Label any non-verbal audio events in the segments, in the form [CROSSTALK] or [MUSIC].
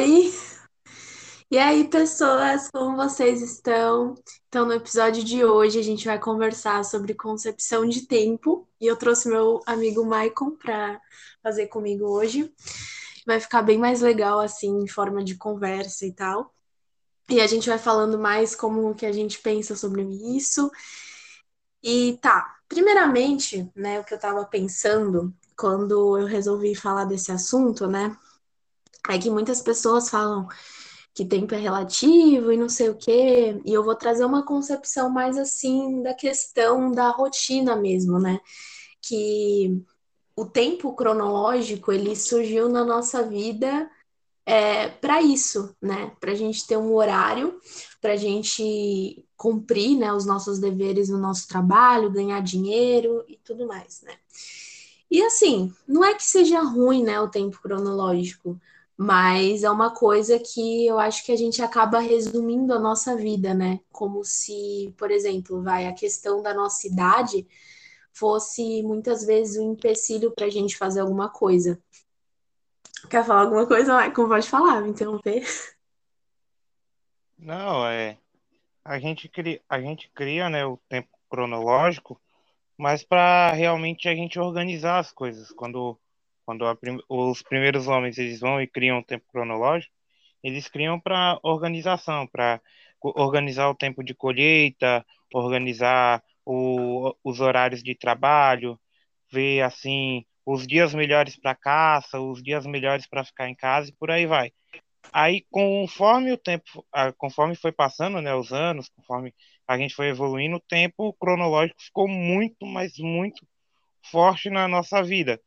Oi! E aí, pessoas, como vocês estão? Então, no episódio de hoje, a gente vai conversar sobre concepção de tempo. E eu trouxe meu amigo Maicon para fazer comigo hoje. Vai ficar bem mais legal, assim, em forma de conversa e tal. E a gente vai falando mais como que a gente pensa sobre isso. E tá, primeiramente, né, o que eu tava pensando quando eu resolvi falar desse assunto, né, é que muitas pessoas falam que tempo é relativo e não sei o quê, e eu vou trazer uma concepção mais assim da questão da rotina mesmo, né? Que o tempo cronológico ele surgiu na nossa vida é, para isso, né? Para a gente ter um horário, para a gente cumprir né, os nossos deveres no nosso trabalho, ganhar dinheiro e tudo mais, né? E assim, não é que seja ruim, né, o tempo cronológico, mas é uma coisa que eu acho que a gente acaba resumindo a nossa vida, né? Como se, por exemplo, vai a questão da nossa idade fosse muitas vezes um empecilho para a gente fazer alguma coisa. Quer falar alguma coisa, Michael? Pode falar, me interromper. Não, é. A gente cria, a gente cria, né, o tempo cronológico, mas para realmente a gente organizar as coisas. Quando quando prim os primeiros homens eles vão e criam um tempo cronológico, eles criam para organização, para organizar o tempo de colheita, organizar o, os horários de trabalho, ver assim os dias melhores para caça, os dias melhores para ficar em casa e por aí vai. Aí, conforme o tempo, conforme foi passando, né, os anos, conforme a gente foi evoluindo, o tempo cronológico ficou muito, mas muito forte na nossa vida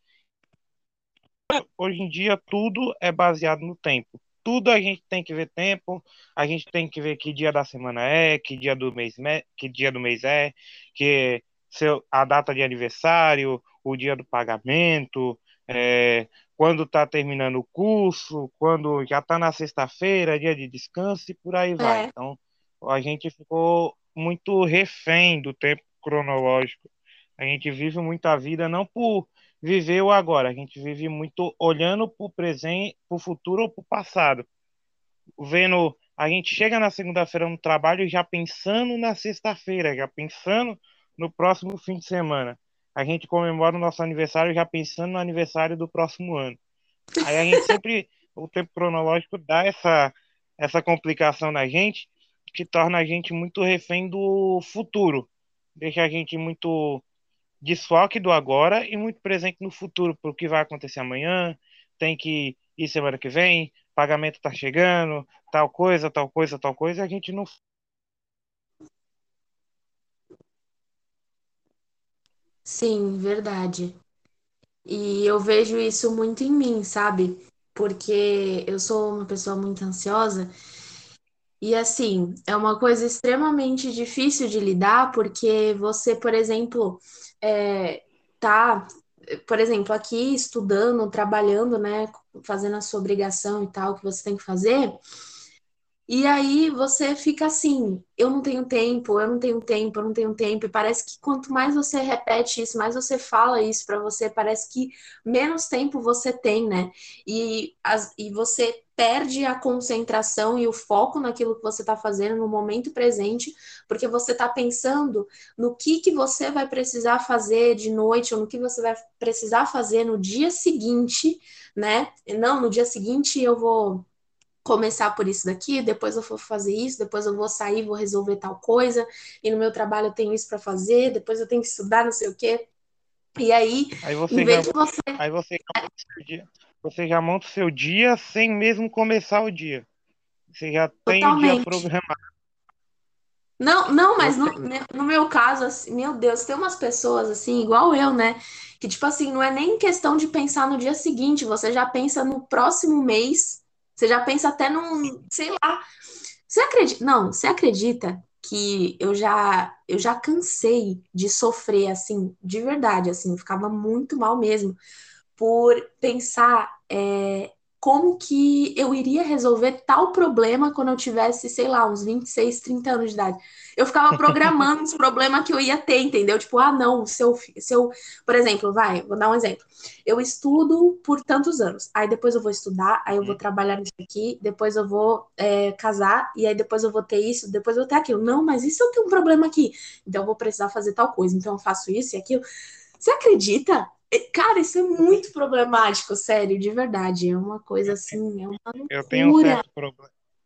hoje em dia tudo é baseado no tempo. Tudo a gente tem que ver tempo, a gente tem que ver que dia da semana é, que dia do mês, que dia do mês é, que seu, a data de aniversário, o dia do pagamento, é, quando está terminando o curso, quando já está na sexta-feira, dia de descanso e por aí vai. É. Então, a gente ficou muito refém do tempo cronológico. A gente vive muita vida não por viver o agora. A gente vive muito olhando para o presente, para o futuro ou para o passado. Vendo, a gente chega na segunda-feira no trabalho já pensando na sexta-feira, já pensando no próximo fim de semana. A gente comemora o nosso aniversário já pensando no aniversário do próximo ano. Aí a gente sempre, [LAUGHS] o tempo cronológico dá essa, essa complicação na gente, que torna a gente muito refém do futuro. Deixa a gente muito desfoque do agora e muito presente no futuro, para o que vai acontecer amanhã, tem que ir semana que vem, pagamento está chegando, tal coisa, tal coisa, tal coisa, a gente não. Sim, verdade. E eu vejo isso muito em mim, sabe? Porque eu sou uma pessoa muito ansiosa. E assim, é uma coisa extremamente difícil de lidar, porque você, por exemplo, é, tá, por exemplo, aqui estudando, trabalhando, né, fazendo a sua obrigação e tal, que você tem que fazer, e aí você fica assim, eu não tenho tempo, eu não tenho tempo, eu não tenho tempo. E parece que quanto mais você repete isso, mais você fala isso para você, parece que menos tempo você tem, né? E, as, e você perde a concentração e o foco naquilo que você está fazendo no momento presente, porque você está pensando no que, que você vai precisar fazer de noite ou no que você vai precisar fazer no dia seguinte, né? Não, no dia seguinte eu vou começar por isso daqui, depois eu vou fazer isso, depois eu vou sair, vou resolver tal coisa, e no meu trabalho eu tenho isso para fazer, depois eu tenho que estudar, não sei o quê. E aí, aí você em vez de você. Aí você, você já monta o seu dia sem mesmo começar o dia. Você já tem Totalmente. o dia programado. Não, não, mas no, no, meu caso, assim, meu Deus, tem umas pessoas assim, igual eu, né? Que, tipo assim, não é nem questão de pensar no dia seguinte, você já pensa no próximo mês você já pensa até num, sei lá. Você acredita? Não, você acredita que eu já eu já cansei de sofrer assim, de verdade, assim, ficava muito mal mesmo por pensar é, como que eu iria resolver tal problema quando eu tivesse, sei lá, uns 26, 30 anos de idade. Eu ficava programando os problemas que eu ia ter, entendeu? Tipo, ah, não, se eu, se eu, por exemplo, vai, vou dar um exemplo. Eu estudo por tantos anos, aí depois eu vou estudar, aí eu vou trabalhar nisso aqui, depois eu vou é, casar, e aí depois eu vou ter isso, depois eu vou ter aquilo. Não, mas e se eu tenho um problema aqui? Então eu vou precisar fazer tal coisa, então eu faço isso e aquilo. Você acredita Cara, isso é muito problemático, sério, de verdade. É uma coisa assim, é uma loucura. Eu tenho um certo.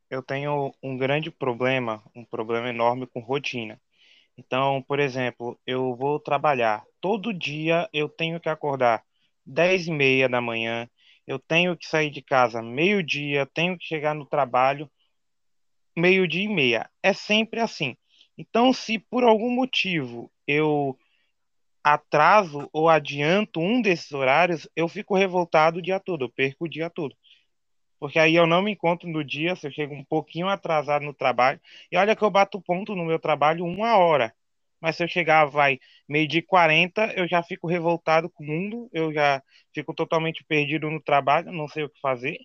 Eu tenho um grande problema, um problema enorme com rotina. Então, por exemplo, eu vou trabalhar. Todo dia eu tenho que acordar 10 e meia da manhã. Eu tenho que sair de casa meio-dia, tenho que chegar no trabalho meio-dia e meia. É sempre assim. Então, se por algum motivo eu atraso ou adianto um desses horários, eu fico revoltado o dia todo, eu perco o dia todo. Porque aí eu não me encontro no dia, se eu chego um pouquinho atrasado no trabalho, e olha que eu bato ponto no meu trabalho uma hora. Mas se eu chegar, vai, meio de 40, eu já fico revoltado com o mundo, eu já fico totalmente perdido no trabalho, não sei o que fazer.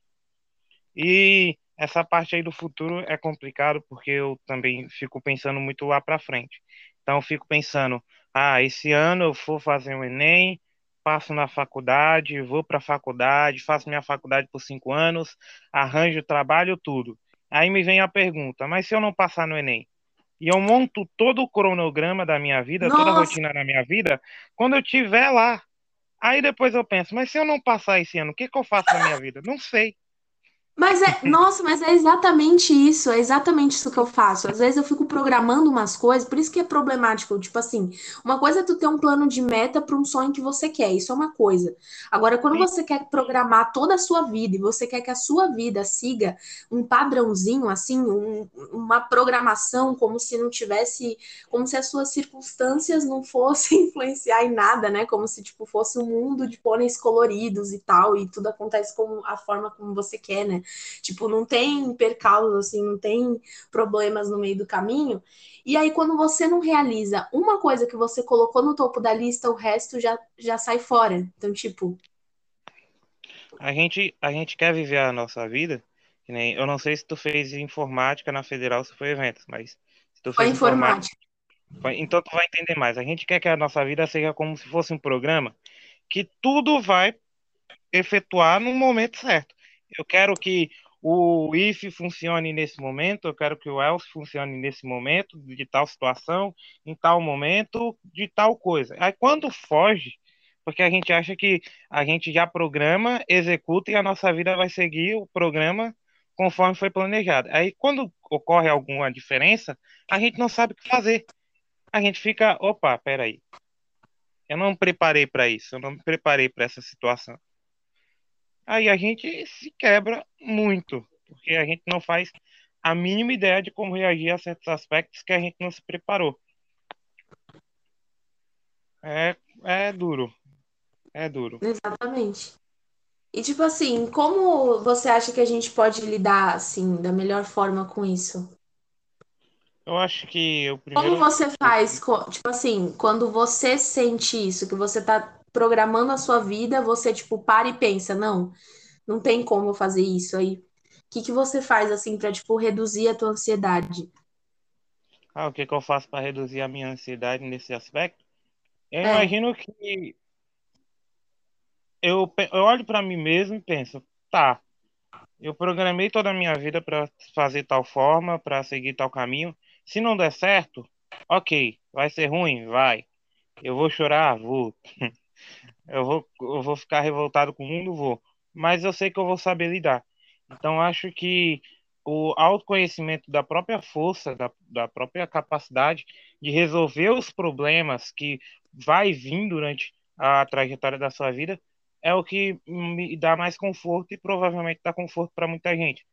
E essa parte aí do futuro é complicado, porque eu também fico pensando muito lá para frente. Então eu fico pensando, ah, esse ano eu vou fazer um Enem, passo na faculdade, vou para a faculdade, faço minha faculdade por cinco anos, arranjo trabalho, tudo. Aí me vem a pergunta, mas se eu não passar no Enem? E eu monto todo o cronograma da minha vida, Nossa. toda a rotina da minha vida, quando eu estiver lá. Aí depois eu penso, mas se eu não passar esse ano, o que, que eu faço na minha vida? Não sei. Mas é, [LAUGHS] nossa, mas é exatamente isso, é exatamente isso que eu faço. Às vezes eu fico programando umas coisas, por isso que é problemático. Tipo assim, uma coisa é tu ter um plano de meta para um sonho que você quer, isso é uma coisa. Agora, quando você quer programar toda a sua vida e você quer que a sua vida siga um padrãozinho, assim, um, uma programação, como se não tivesse, como se as suas circunstâncias não fossem [LAUGHS] influenciar em nada, né? Como se, tipo, fosse um mundo de pôneis coloridos e tal, e tudo acontece como a forma como você quer, né? Tipo, não tem percalços, assim, não tem problemas no meio do caminho. E aí, quando você não realiza uma coisa que você colocou no topo da lista, o resto já, já sai fora. Então, tipo. A gente, a gente quer viver a nossa vida. Que nem, eu não sei se tu fez informática na federal, se foi eventos, mas se tu fez foi informática. informática então tu vai entender mais. A gente quer que a nossa vida seja como se fosse um programa que tudo vai efetuar no momento certo. Eu quero que o if funcione nesse momento, eu quero que o else funcione nesse momento, de tal situação, em tal momento, de tal coisa. Aí quando foge, porque a gente acha que a gente já programa, executa e a nossa vida vai seguir o programa conforme foi planejado. Aí quando ocorre alguma diferença, a gente não sabe o que fazer. A gente fica, opa, peraí. Eu não me preparei para isso, eu não me preparei para essa situação aí a gente se quebra muito, porque a gente não faz a mínima ideia de como reagir a certos aspectos que a gente não se preparou. É, é duro. É duro. Exatamente. E tipo assim, como você acha que a gente pode lidar assim da melhor forma com isso? Eu acho que o primeiro. Como você faz, tipo assim, quando você sente isso, que você tá programando a sua vida, você, tipo, para e pensa, não, não tem como eu fazer isso aí. O que, que você faz, assim, para tipo, reduzir a tua ansiedade? Ah, o que, que eu faço para reduzir a minha ansiedade nesse aspecto? Eu é. imagino que eu, eu olho para mim mesmo e penso, tá, eu programei toda a minha vida para fazer tal forma, para seguir tal caminho. Se não der certo, ok, vai ser ruim, vai. Eu vou chorar, vou. [LAUGHS] Eu vou, eu vou ficar revoltado com o mundo, vou. Mas eu sei que eu vou saber lidar. Então, acho que o autoconhecimento da própria força, da, da própria capacidade de resolver os problemas que vai vir durante a trajetória da sua vida é o que me dá mais conforto e provavelmente dá conforto para muita gente.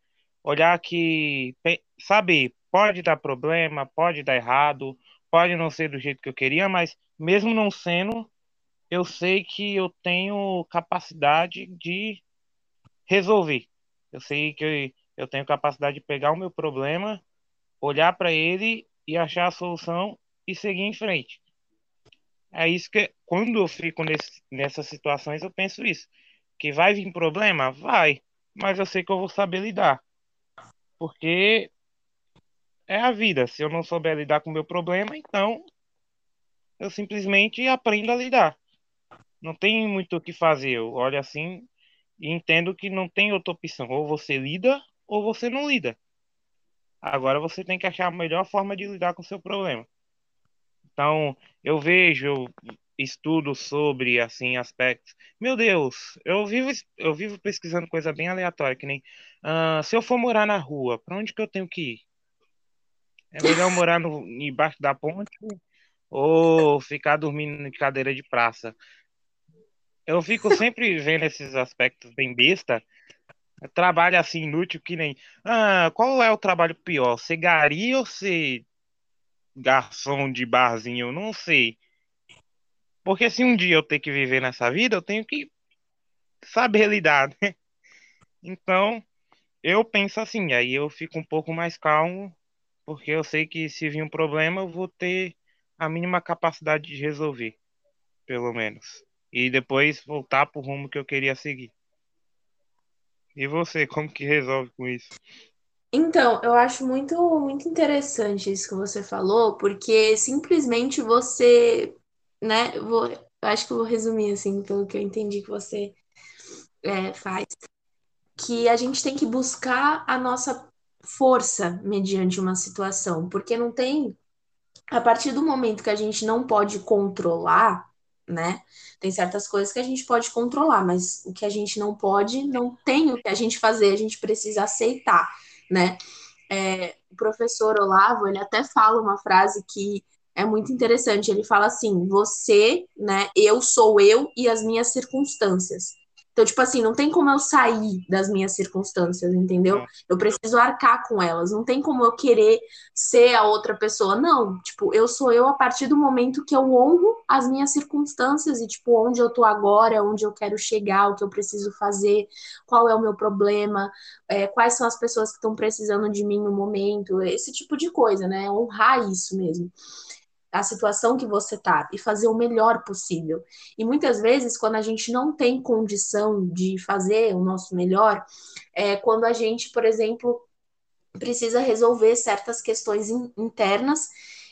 Olhar que, saber, pode dar problema, pode dar errado, pode não ser do jeito que eu queria, mas mesmo não sendo, eu sei que eu tenho capacidade de resolver. Eu sei que eu, tenho capacidade de pegar o meu problema, olhar para ele e achar a solução e seguir em frente. É isso que, quando eu fico nesse, nessas situações, eu penso isso. Que vai vir problema? Vai. mas eu sei que eu vou saber lidar. Porque é a vida. Se eu não souber lidar com o meu problema, então eu simplesmente aprendo a lidar. Não tem muito o que fazer. Eu olho assim e entendo que não tem outra opção. Ou você lida ou você não lida. Agora você tem que achar a melhor forma de lidar com o seu problema. Então, eu vejo, estudo sobre assim aspectos. Meu Deus, eu vivo eu vivo pesquisando coisa bem aleatória, que nem uh, se eu for morar na rua, para onde que eu tenho que ir? É melhor morar no, embaixo da ponte ou ficar dormindo em cadeira de praça? Eu fico sempre vendo esses aspectos bem besta. Trabalho assim inútil que nem. Ah, qual é o trabalho pior? Ser gari ou ser garçom de barzinho? Eu não sei. Porque se um dia eu ter que viver nessa vida, eu tenho que saber lidar, né? Então, eu penso assim, aí eu fico um pouco mais calmo, porque eu sei que se vir um problema, eu vou ter a mínima capacidade de resolver, pelo menos. E depois voltar pro rumo que eu queria seguir. E você, como que resolve com isso? Então, eu acho muito, muito interessante isso que você falou, porque simplesmente você, né, vou, eu acho que eu vou resumir assim, pelo que eu entendi que você é, faz, que a gente tem que buscar a nossa força mediante uma situação, porque não tem, a partir do momento que a gente não pode controlar, né? Tem certas coisas que a gente pode controlar, mas o que a gente não pode, não tem o que a gente fazer, a gente precisa aceitar, né? É, o professor Olavo, ele até fala uma frase que é muito interessante. Ele fala assim: você, né? Eu sou eu e as minhas circunstâncias. Então, tipo assim, não tem como eu sair das minhas circunstâncias, entendeu? Eu preciso arcar com elas. Não tem como eu querer ser a outra pessoa. Não, tipo, eu sou eu a partir do momento que eu honro as minhas circunstâncias e, tipo, onde eu tô agora, onde eu quero chegar, o que eu preciso fazer, qual é o meu problema, é, quais são as pessoas que estão precisando de mim no momento, esse tipo de coisa, né? Honrar isso mesmo a situação que você tá e fazer o melhor possível. E muitas vezes, quando a gente não tem condição de fazer o nosso melhor, é quando a gente, por exemplo, precisa resolver certas questões in internas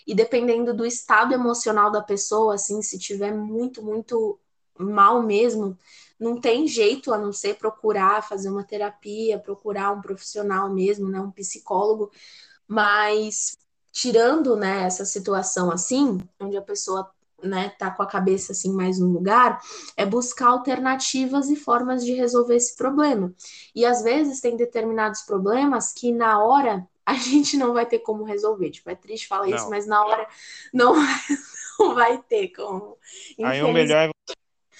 e dependendo do estado emocional da pessoa, assim, se tiver muito, muito mal mesmo, não tem jeito a não ser procurar fazer uma terapia, procurar um profissional mesmo, né, um psicólogo, mas tirando né, essa situação assim, onde a pessoa né, tá com a cabeça assim mais no lugar, é buscar alternativas e formas de resolver esse problema. E às vezes tem determinados problemas que na hora a gente não vai ter como resolver. Tipo, é triste falar não. isso, mas na hora não, [LAUGHS] não vai ter como. Aí o melhor é,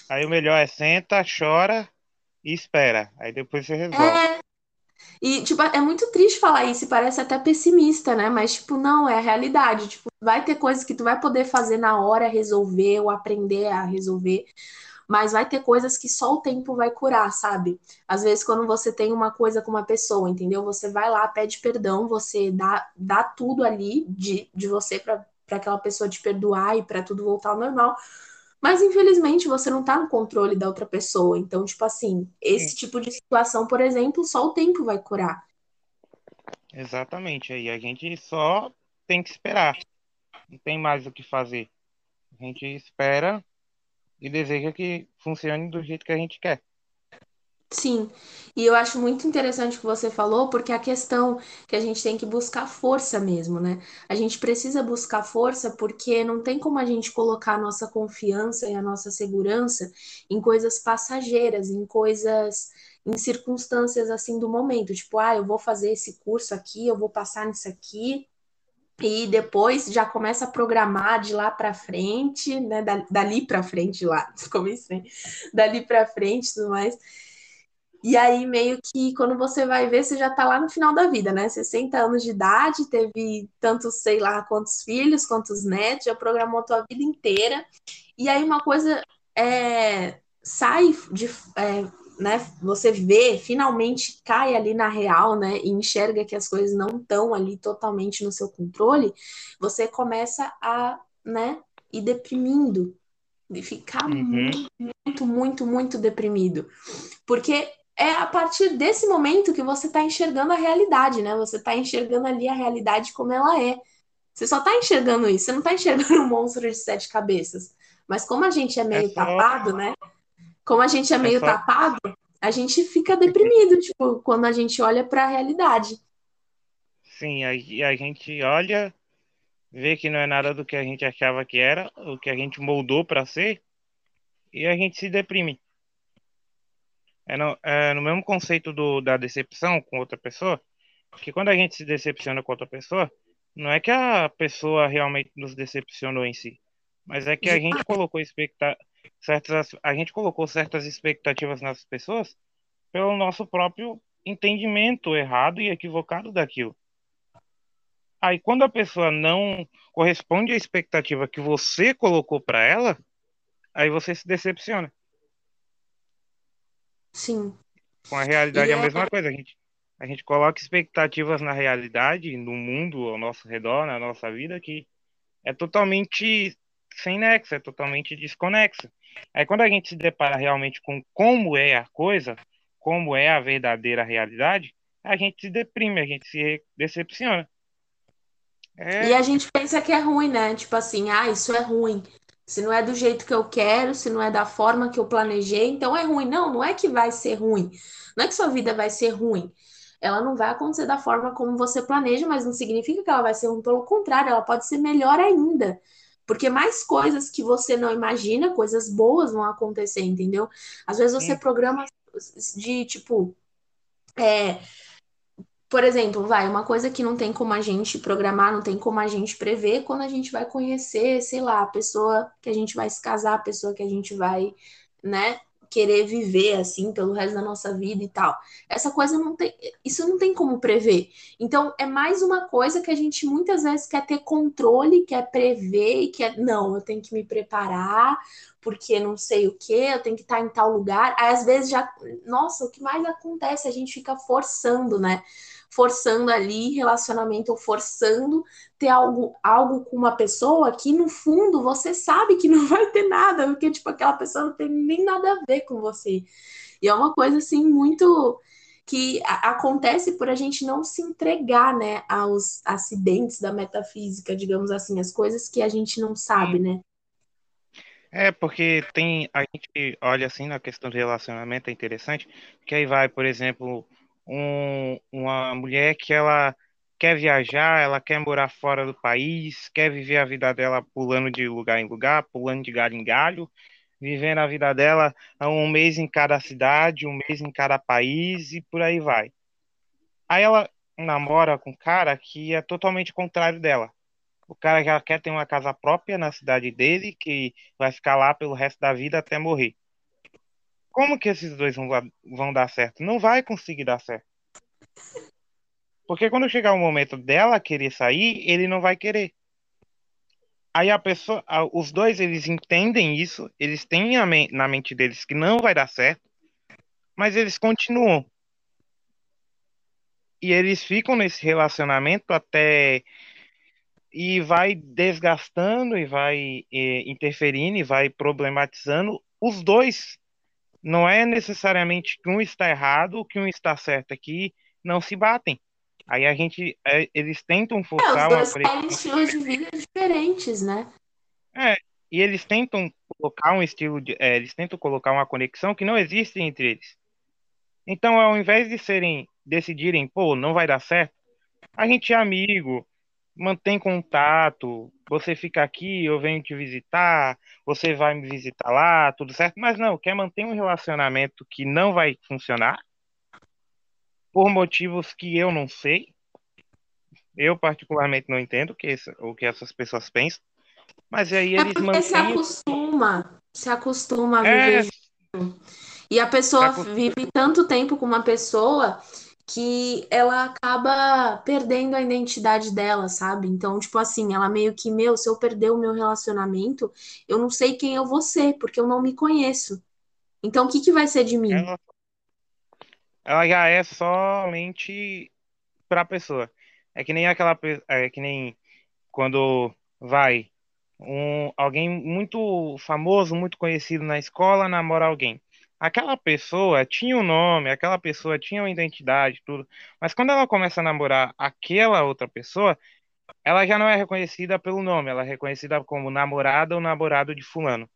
aí o melhor é senta, chora e espera. Aí depois você resolve. É, e, tipo, é muito triste falar isso parece até pessimista, né? Mas, tipo, não, é a realidade. Tipo, vai ter coisas que tu vai poder fazer na hora, resolver ou aprender a resolver. Mas vai ter coisas que só o tempo vai curar, sabe? Às vezes, quando você tem uma coisa com uma pessoa, entendeu? Você vai lá, pede perdão, você dá, dá tudo ali de, de você para aquela pessoa te perdoar e para tudo voltar ao normal. Mas infelizmente você não tá no controle da outra pessoa. Então, tipo assim, esse Sim. tipo de situação, por exemplo, só o tempo vai curar. Exatamente. Aí a gente só tem que esperar. Não tem mais o que fazer. A gente espera e deseja que funcione do jeito que a gente quer. Sim, e eu acho muito interessante o que você falou, porque a questão que a gente tem que buscar força mesmo, né? A gente precisa buscar força porque não tem como a gente colocar a nossa confiança e a nossa segurança em coisas passageiras, em coisas, em circunstâncias assim do momento. Tipo, ah, eu vou fazer esse curso aqui, eu vou passar nisso aqui, e depois já começa a programar de lá para frente, né? Dali para frente lá, [LAUGHS] comecei, dali para frente, tudo mais. E aí, meio que quando você vai ver, você já tá lá no final da vida, né? 60 anos de idade, teve tantos, sei lá, quantos filhos, quantos netos, já programou a tua vida inteira. E aí, uma coisa é, sai de. É, né, você vê, finalmente cai ali na real, né, e enxerga que as coisas não estão ali totalmente no seu controle, você começa a, né, ir deprimindo, de ficar uhum. muito, muito, muito, muito deprimido. Porque é a partir desse momento que você está enxergando a realidade, né? Você está enxergando ali a realidade como ela é. Você só está enxergando isso, você não está enxergando um monstro de sete cabeças. Mas como a gente é meio é só... tapado, né? Como a gente é, é meio só... tapado, a gente fica deprimido, [LAUGHS] tipo, quando a gente olha para a realidade. Sim, aí a gente olha, vê que não é nada do que a gente achava que era, o que a gente moldou para ser, e a gente se deprime. É no, é no mesmo conceito do, da decepção com outra pessoa, que quando a gente se decepciona com outra pessoa, não é que a pessoa realmente nos decepcionou em si, mas é que a gente colocou expecta certas a gente colocou certas expectativas nas pessoas pelo nosso próprio entendimento errado e equivocado daquilo. Aí quando a pessoa não corresponde à expectativa que você colocou para ela, aí você se decepciona. Sim. Com a realidade e é a é mesma coisa, a gente a gente coloca expectativas na realidade, no mundo ao nosso redor, na nossa vida que é totalmente sem nexo, é totalmente desconexo. Aí quando a gente se depara realmente com como é a coisa, como é a verdadeira realidade, a gente se deprime, a gente se decepciona. É... E a gente pensa que é ruim, né? Tipo assim, ah, isso é ruim. Se não é do jeito que eu quero, se não é da forma que eu planejei, então é ruim. Não, não é que vai ser ruim. Não é que sua vida vai ser ruim. Ela não vai acontecer da forma como você planeja, mas não significa que ela vai ser ruim. Pelo contrário, ela pode ser melhor ainda. Porque mais coisas que você não imagina, coisas boas vão acontecer, entendeu? Às vezes você programa de tipo. É, por exemplo, vai, uma coisa que não tem como a gente programar, não tem como a gente prever, quando a gente vai conhecer, sei lá, a pessoa que a gente vai se casar, a pessoa que a gente vai, né, querer viver assim pelo resto da nossa vida e tal. Essa coisa não tem, isso não tem como prever. Então é mais uma coisa que a gente muitas vezes quer ter controle, quer prever e quer não, eu tenho que me preparar porque não sei o que, eu tenho que estar em tal lugar. Aí às vezes já, nossa, o que mais acontece? A gente fica forçando, né? Forçando ali relacionamento ou forçando ter algo, algo com uma pessoa que no fundo você sabe que não [LAUGHS] vai ter nada, porque tipo aquela pessoa não tem nem nada a ver com você. E é uma coisa assim muito que acontece por a gente não se entregar, né, aos acidentes da metafísica, digamos assim, as coisas que a gente não sabe, né? É, porque tem, a gente olha assim na questão de relacionamento, é interessante, que aí vai, por exemplo, um, uma mulher que ela quer viajar, ela quer morar fora do país, quer viver a vida dela pulando de lugar em lugar, pulando de galho em galho, vivendo a vida dela um mês em cada cidade, um mês em cada país e por aí vai. Aí ela namora com um cara que é totalmente contrário dela. O cara já quer ter uma casa própria na cidade dele, que vai ficar lá pelo resto da vida até morrer. Como que esses dois vão, vão dar certo? Não vai conseguir dar certo. Porque quando chegar o momento dela querer sair, ele não vai querer. Aí a pessoa, os dois eles entendem isso, eles têm na mente deles que não vai dar certo, mas eles continuam. E eles ficam nesse relacionamento até e vai desgastando e vai eh, interferindo e vai problematizando os dois não é necessariamente que um está errado, que um está certo aqui, não se batem. Aí a gente, é, eles tentam forçar é, os dois uma estilos de vida diferentes, né? É, e eles tentam colocar um estilo de, é, eles tentam colocar uma conexão que não existe entre eles. Então, ao invés de serem decidirem, pô, não vai dar certo, a gente é amigo, mantém contato, você fica aqui, eu venho te visitar, você vai me visitar lá, tudo certo, mas não, quer manter um relacionamento que não vai funcionar por motivos que eu não sei. Eu particularmente não entendo o que, o que essas pessoas pensam. Mas aí é eles é mantêm... se acostuma, se acostuma a é. viver é... E a pessoa vive tanto tempo com uma pessoa que ela acaba perdendo a identidade dela, sabe? Então, tipo assim, ela meio que, meu, se eu perder o meu relacionamento, eu não sei quem eu vou ser, porque eu não me conheço. Então, o que, que vai ser de mim? Ela, ela já é somente pra pessoa. É que nem aquela. É que nem quando vai um, alguém muito famoso, muito conhecido na escola, namora alguém. Aquela pessoa tinha um nome, aquela pessoa tinha uma identidade, tudo. Mas quando ela começa a namorar aquela outra pessoa, ela já não é reconhecida pelo nome, ela é reconhecida como namorada ou namorado de fulano.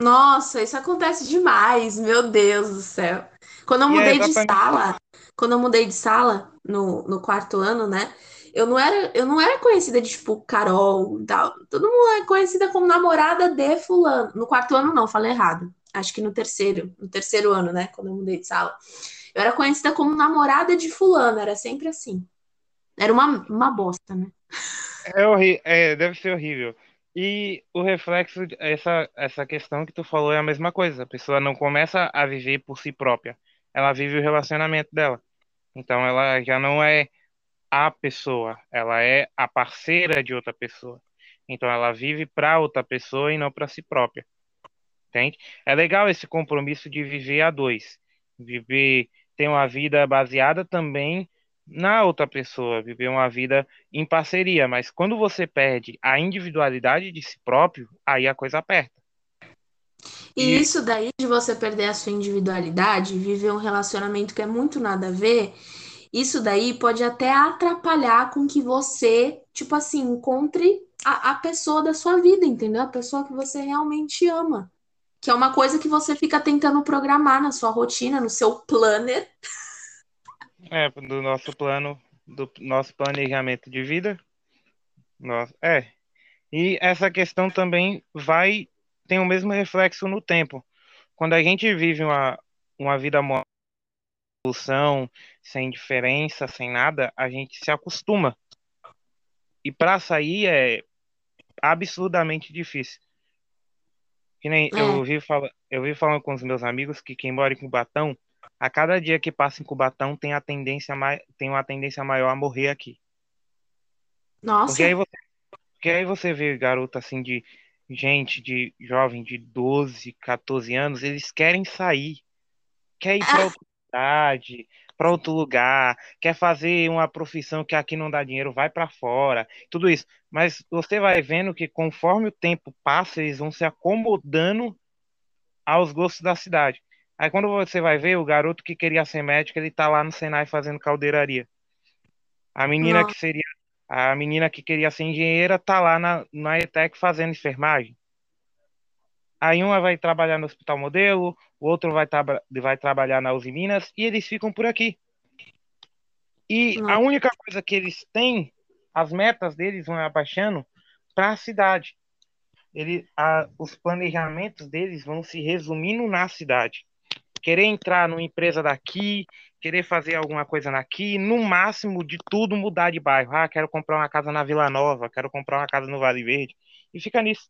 Nossa, isso acontece demais, meu Deus do céu. Quando eu é mudei de exatamente sala, quando eu mudei de sala no, no quarto ano, né? Eu não era, eu não era conhecida de tipo Carol, tal. Todo mundo é conhecida como namorada de fulano. No quarto ano não, falei errado. Acho que no terceiro, no terceiro ano, né? Quando eu mudei de sala. Eu era conhecida como namorada de fulano, era sempre assim. Era uma, uma bosta, né? É horrível, é, deve ser horrível. E o reflexo, essa, essa questão que tu falou é a mesma coisa. A pessoa não começa a viver por si própria. Ela vive o relacionamento dela. Então ela já não é a pessoa, ela é a parceira de outra pessoa. Então ela vive para outra pessoa e não para si própria. Entende? É legal esse compromisso de viver a dois. Viver, ter uma vida baseada também na outra pessoa, viver uma vida em parceria. Mas quando você perde a individualidade de si próprio, aí a coisa aperta. E E isso daí de você perder a sua individualidade, viver um relacionamento que é muito nada a ver, isso daí pode até atrapalhar com que você, tipo assim, encontre a, a pessoa da sua vida, entendeu? A pessoa que você realmente ama. Que é uma coisa que você fica tentando programar na sua rotina, no seu planner. é do nosso plano, do nosso planejamento de vida, nossa, é. E essa questão também vai tem o mesmo reflexo no tempo. Quando a gente vive uma, uma vida solução, sem diferença, sem nada, a gente se acostuma. E para sair é absurdamente difícil. Que nem É, eu vi, fala, eu vi falando com os meus amigos que quem mora em Cubatão, a cada dia que passa em Cubatão tem a tendência tem uma tendência maior a morrer aqui. Porque aí nossa, você, porque aí você vê garota assim de gente de jovem de 12, 14 anos, eles querem sair quer ir para outra cidade, para outro lugar, quer fazer uma profissão que aqui não dá dinheiro, vai para fora, tudo isso. Mas você vai vendo que conforme o tempo passa, eles vão se acomodando aos gostos da cidade. Aí quando você vai ver, o garoto que queria ser médico, ele tá lá no Senai fazendo caldeiraria. A menina que seria, a menina que queria ser engenheira tá lá na, na ETEC fazendo enfermagem. Aí uma vai trabalhar no Hospital Modelo, o outro vai, traba- vai trabalhar na Uzi Minas, e eles ficam por aqui. E a não. única coisa que eles têm, as metas deles vão abaixando para a cidade. Ele, a, os planejamentos deles vão se resumindo na cidade. Querer entrar numa empresa daqui, querer fazer alguma coisa daqui, no máximo de tudo mudar de bairro. Ah, quero comprar uma casa na Vila Nova, quero comprar uma casa no Vale Verde. E fica nisso.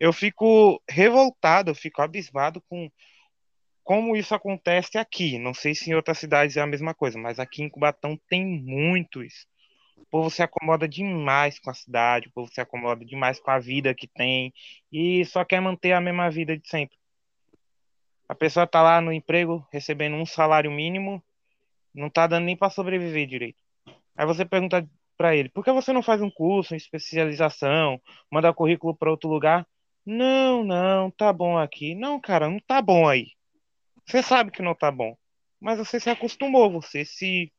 Eu fico revoltado, eu fico abismado com como isso acontece aqui. Não sei se em outras cidades é a mesma coisa, mas aqui em Cubatão tem muito isso. O povo se acomoda demais com a cidade, o povo se acomoda demais com a vida que tem e só quer manter a mesma vida de sempre. A pessoa tá lá no emprego recebendo um salário mínimo, não tá dando nem para sobreviver direito. Aí você pergunta para ele: por que você não faz um curso, uma especialização, manda currículo para outro lugar? Não, não, tá bom aqui. Não, cara, não tá bom aí. Você sabe que não tá bom, mas você se acostumou, você se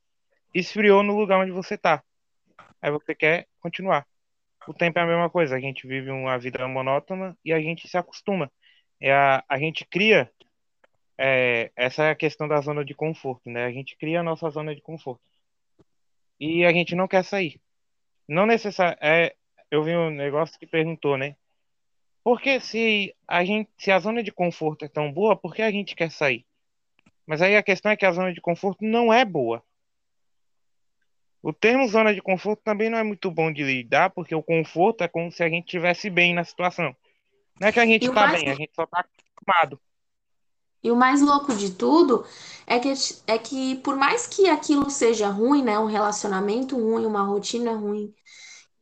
esfriou no lugar onde você tá. Aí você quer continuar. O tempo é a mesma coisa, a gente vive uma vida monótona e a gente se acostuma. É a, a gente cria, é, essa é a questão da zona de conforto, né? A gente cria a nossa zona de conforto e a gente não quer sair. Não necessariamente, é, eu vi um negócio que perguntou, né? Porque se a gente, se a zona de conforto é tão boa, por que a gente quer sair? Mas aí a questão é que a zona de conforto não é boa. O termo zona de conforto também não é muito bom de lidar, porque o conforto é como se a gente estivesse bem na situação. Não é que a gente o tá mais, bem, a gente só tá acostumado. e o mais louco de tudo é que, é que, por mais que aquilo seja ruim, né? Um relacionamento ruim, uma rotina ruim,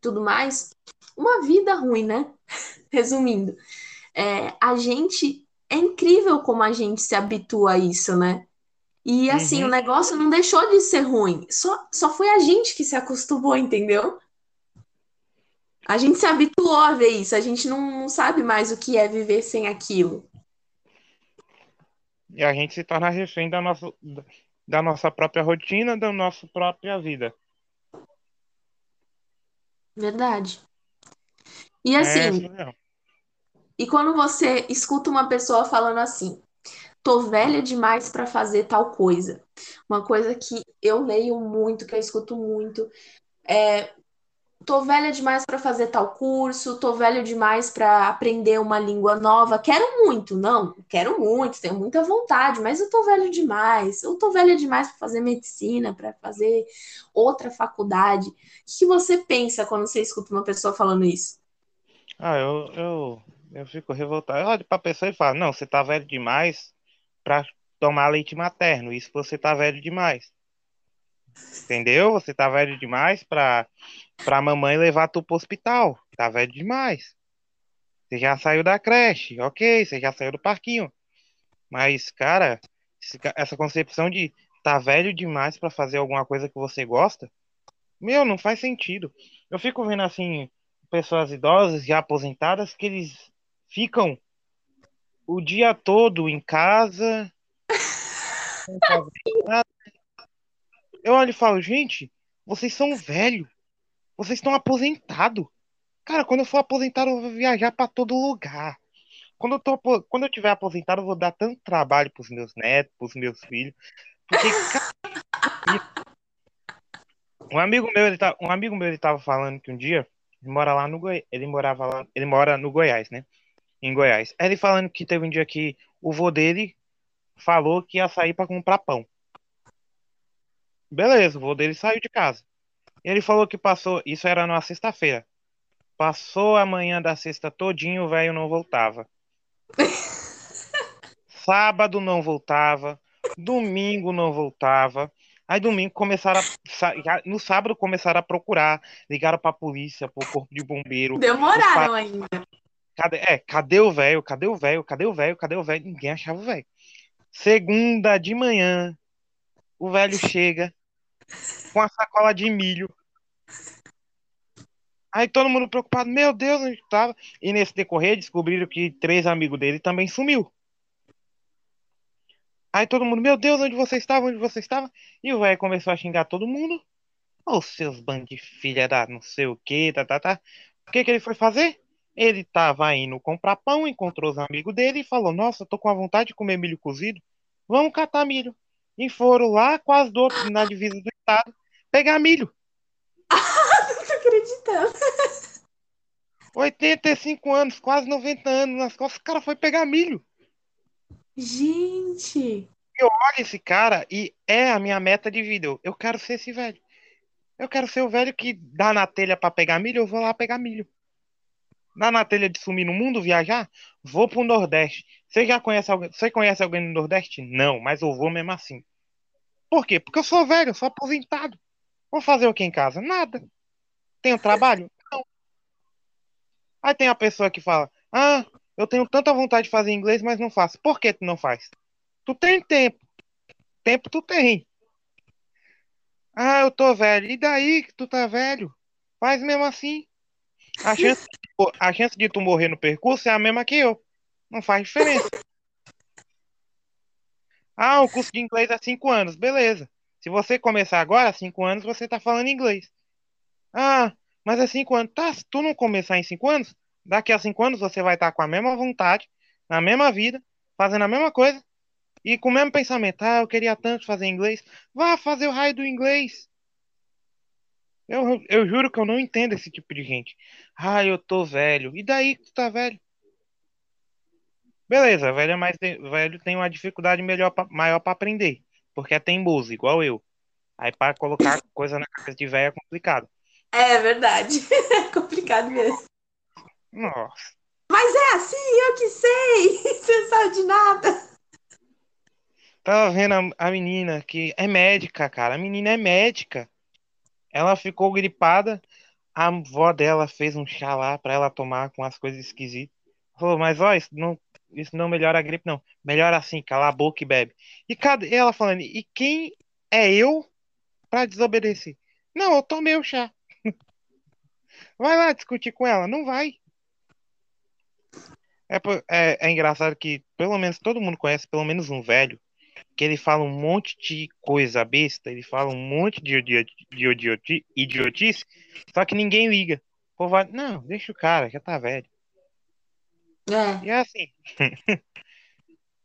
tudo mais, uma vida ruim, né? Resumindo, é, a gente. É incrível como a gente se habitua a isso, né? E assim, o Uhum. negócio não deixou de ser ruim, só, só foi a gente que se acostumou, entendeu? A gente se habituou a ver isso, a gente não, não sabe mais o que é viver sem aquilo. e a gente se torna refém da nossa, da nossa própria rotina, da nossa própria vida. Verdade. E É assim, surreal. E quando você escuta uma pessoa falando assim, tô velha demais pra fazer tal coisa. Uma coisa que eu leio muito, que eu escuto muito, é tô velha demais pra fazer tal curso, tô velho demais pra aprender uma língua nova. Quero muito, não, quero muito, tenho muita vontade, mas eu tô velho demais. Eu tô velha demais pra fazer medicina, pra fazer outra faculdade. O que você pensa quando você escuta uma pessoa falando isso? Ah, eu, eu, eu fico revoltado. Eu olho pra pessoa e falo, não, você tá velho demais pra tomar leite materno. Isso você tá velho demais. Entendeu? Você tá velho demais pra, pra mamãe levar tu pro hospital. Tá velho demais. Você já saiu da creche, ok, você já saiu do parquinho. Mas, cara, essa concepção de tá velho demais pra fazer alguma coisa que você gosta, meu, não faz sentido. Eu fico vendo assim, pessoas idosas já aposentadas que eles ficam o dia todo em casa. [LAUGHS] Eu olho e falo, gente, vocês são velhos, vocês estão aposentados. Cara, quando eu for aposentado, eu vou viajar pra todo lugar. Quando eu tô, quando eu tiver aposentado, eu vou dar tanto trabalho pros meus netos, pros meus filhos, porque cara, [LAUGHS] um amigo meu, ele tá, um amigo meu, ele tava falando que um dia ele mora lá no Goi, ele morava lá, ele mora no Goiás, né? Em Goiás. Ele falando que teve um dia que o vô dele falou que ia sair pra comprar pão. Beleza, o vô dele saiu de casa. Ele falou que passou, isso era numa sexta-feira. Passou a manhã da sexta todinho, o velho não voltava. [LAUGHS] Sábado não voltava, domingo não voltava. Aí domingo começaram a, no sábado começaram a procurar, ligaram pra polícia, pro corpo de bombeiro. Demoraram ainda. Cadê, é, cadê o velho? Cadê o velho? Cadê o velho? Cadê o velho? Ninguém achava o velho. Segunda de manhã, o velho chega com a sacola de milho. Aí todo mundo preocupado, meu Deus, onde estava? E nesse decorrer descobriram que três amigos dele também sumiu. Aí todo mundo, meu Deus, onde você estava? Onde você estava? E o velho começou a xingar todo mundo. Ô, seus bandos de filha da não sei o que, tá, tá, tá. O que que ele foi fazer? Ele tava indo comprar pão, encontrou os amigos dele e falou: Nossa, tô com a vontade de comer milho cozido. Vamos catar milho. E foram lá, quase do outro, na divisa do estado, pegar milho. [LAUGHS] Não tô acreditando. 85 anos, quase 90 anos nas costas, o cara foi pegar milho. Gente, Olha esse cara e é a minha meta de vida. Eu- Eu quero ser esse velho. Eu quero ser o velho que dá na telha pra pegar milho, eu vou lá pegar milho. Dá na telha de sumir no mundo, viajar? Vou pro Nordeste. Você já conhece alguém? Você conhece alguém no Nordeste? Não, mas eu vou mesmo assim. Por quê? Porque eu sou velho, eu sou aposentado. Vou fazer o que em casa? Nada. Tenho trabalho? Não. Aí tem a pessoa que fala: Ah, eu tenho tanta vontade de fazer inglês, mas não faço. Por que tu não faz? Tu tem tempo. Tempo tu tem. Ah, eu tô velho. E daí que tu tá velho? Faz mesmo assim. A [LAUGHS] chance, a chance de tu morrer no percurso é a mesma que eu. Não faz diferença. [LAUGHS] Ah, o curso de inglês é cinco anos. Beleza. Se você começar agora, cinco anos, você tá falando inglês. Ah, mas é cinco anos. Tá, se tu não começar em cinco anos, daqui a cinco anos você vai estar com a mesma vontade, na mesma vida, fazendo a mesma coisa e com o mesmo pensamento. Ah, eu queria tanto fazer inglês. Vá fazer o raio do inglês. Eu, eu juro que eu não entendo esse tipo de gente. Ah, eu tô velho. E daí que tu tá velho? Beleza, velho, é mais velho tem uma dificuldade melhor pra- maior para aprender, porque é teimoso, igual eu. Aí para colocar coisa na cabeça de velho é complicado. é verdade. [LAUGHS] É complicado mesmo. Nossa. Mas é assim, eu que sei. [LAUGHS] Você sabe de nada. Tava vendo a, a menina que é médica, cara. A menina é médica. Ela ficou gripada. A avó dela fez um chá lá pra ela tomar com as coisas esquisitas. Falou, mas ó, isso não, isso não melhora a gripe, não. Melhora assim, cala a boca e bebe. E cadê ela falando? E quem é eu pra desobedecer? Não, eu tomei o chá. [LAUGHS] Vai lá discutir com ela. Não vai. É, é, é engraçado que pelo menos todo mundo conhece pelo menos um velho que ele fala um monte de coisa besta, ele fala um monte de, de, idiotice, só que ninguém liga. O povo vai, não, deixa o cara, já tá velho. É. E é assim. [LAUGHS]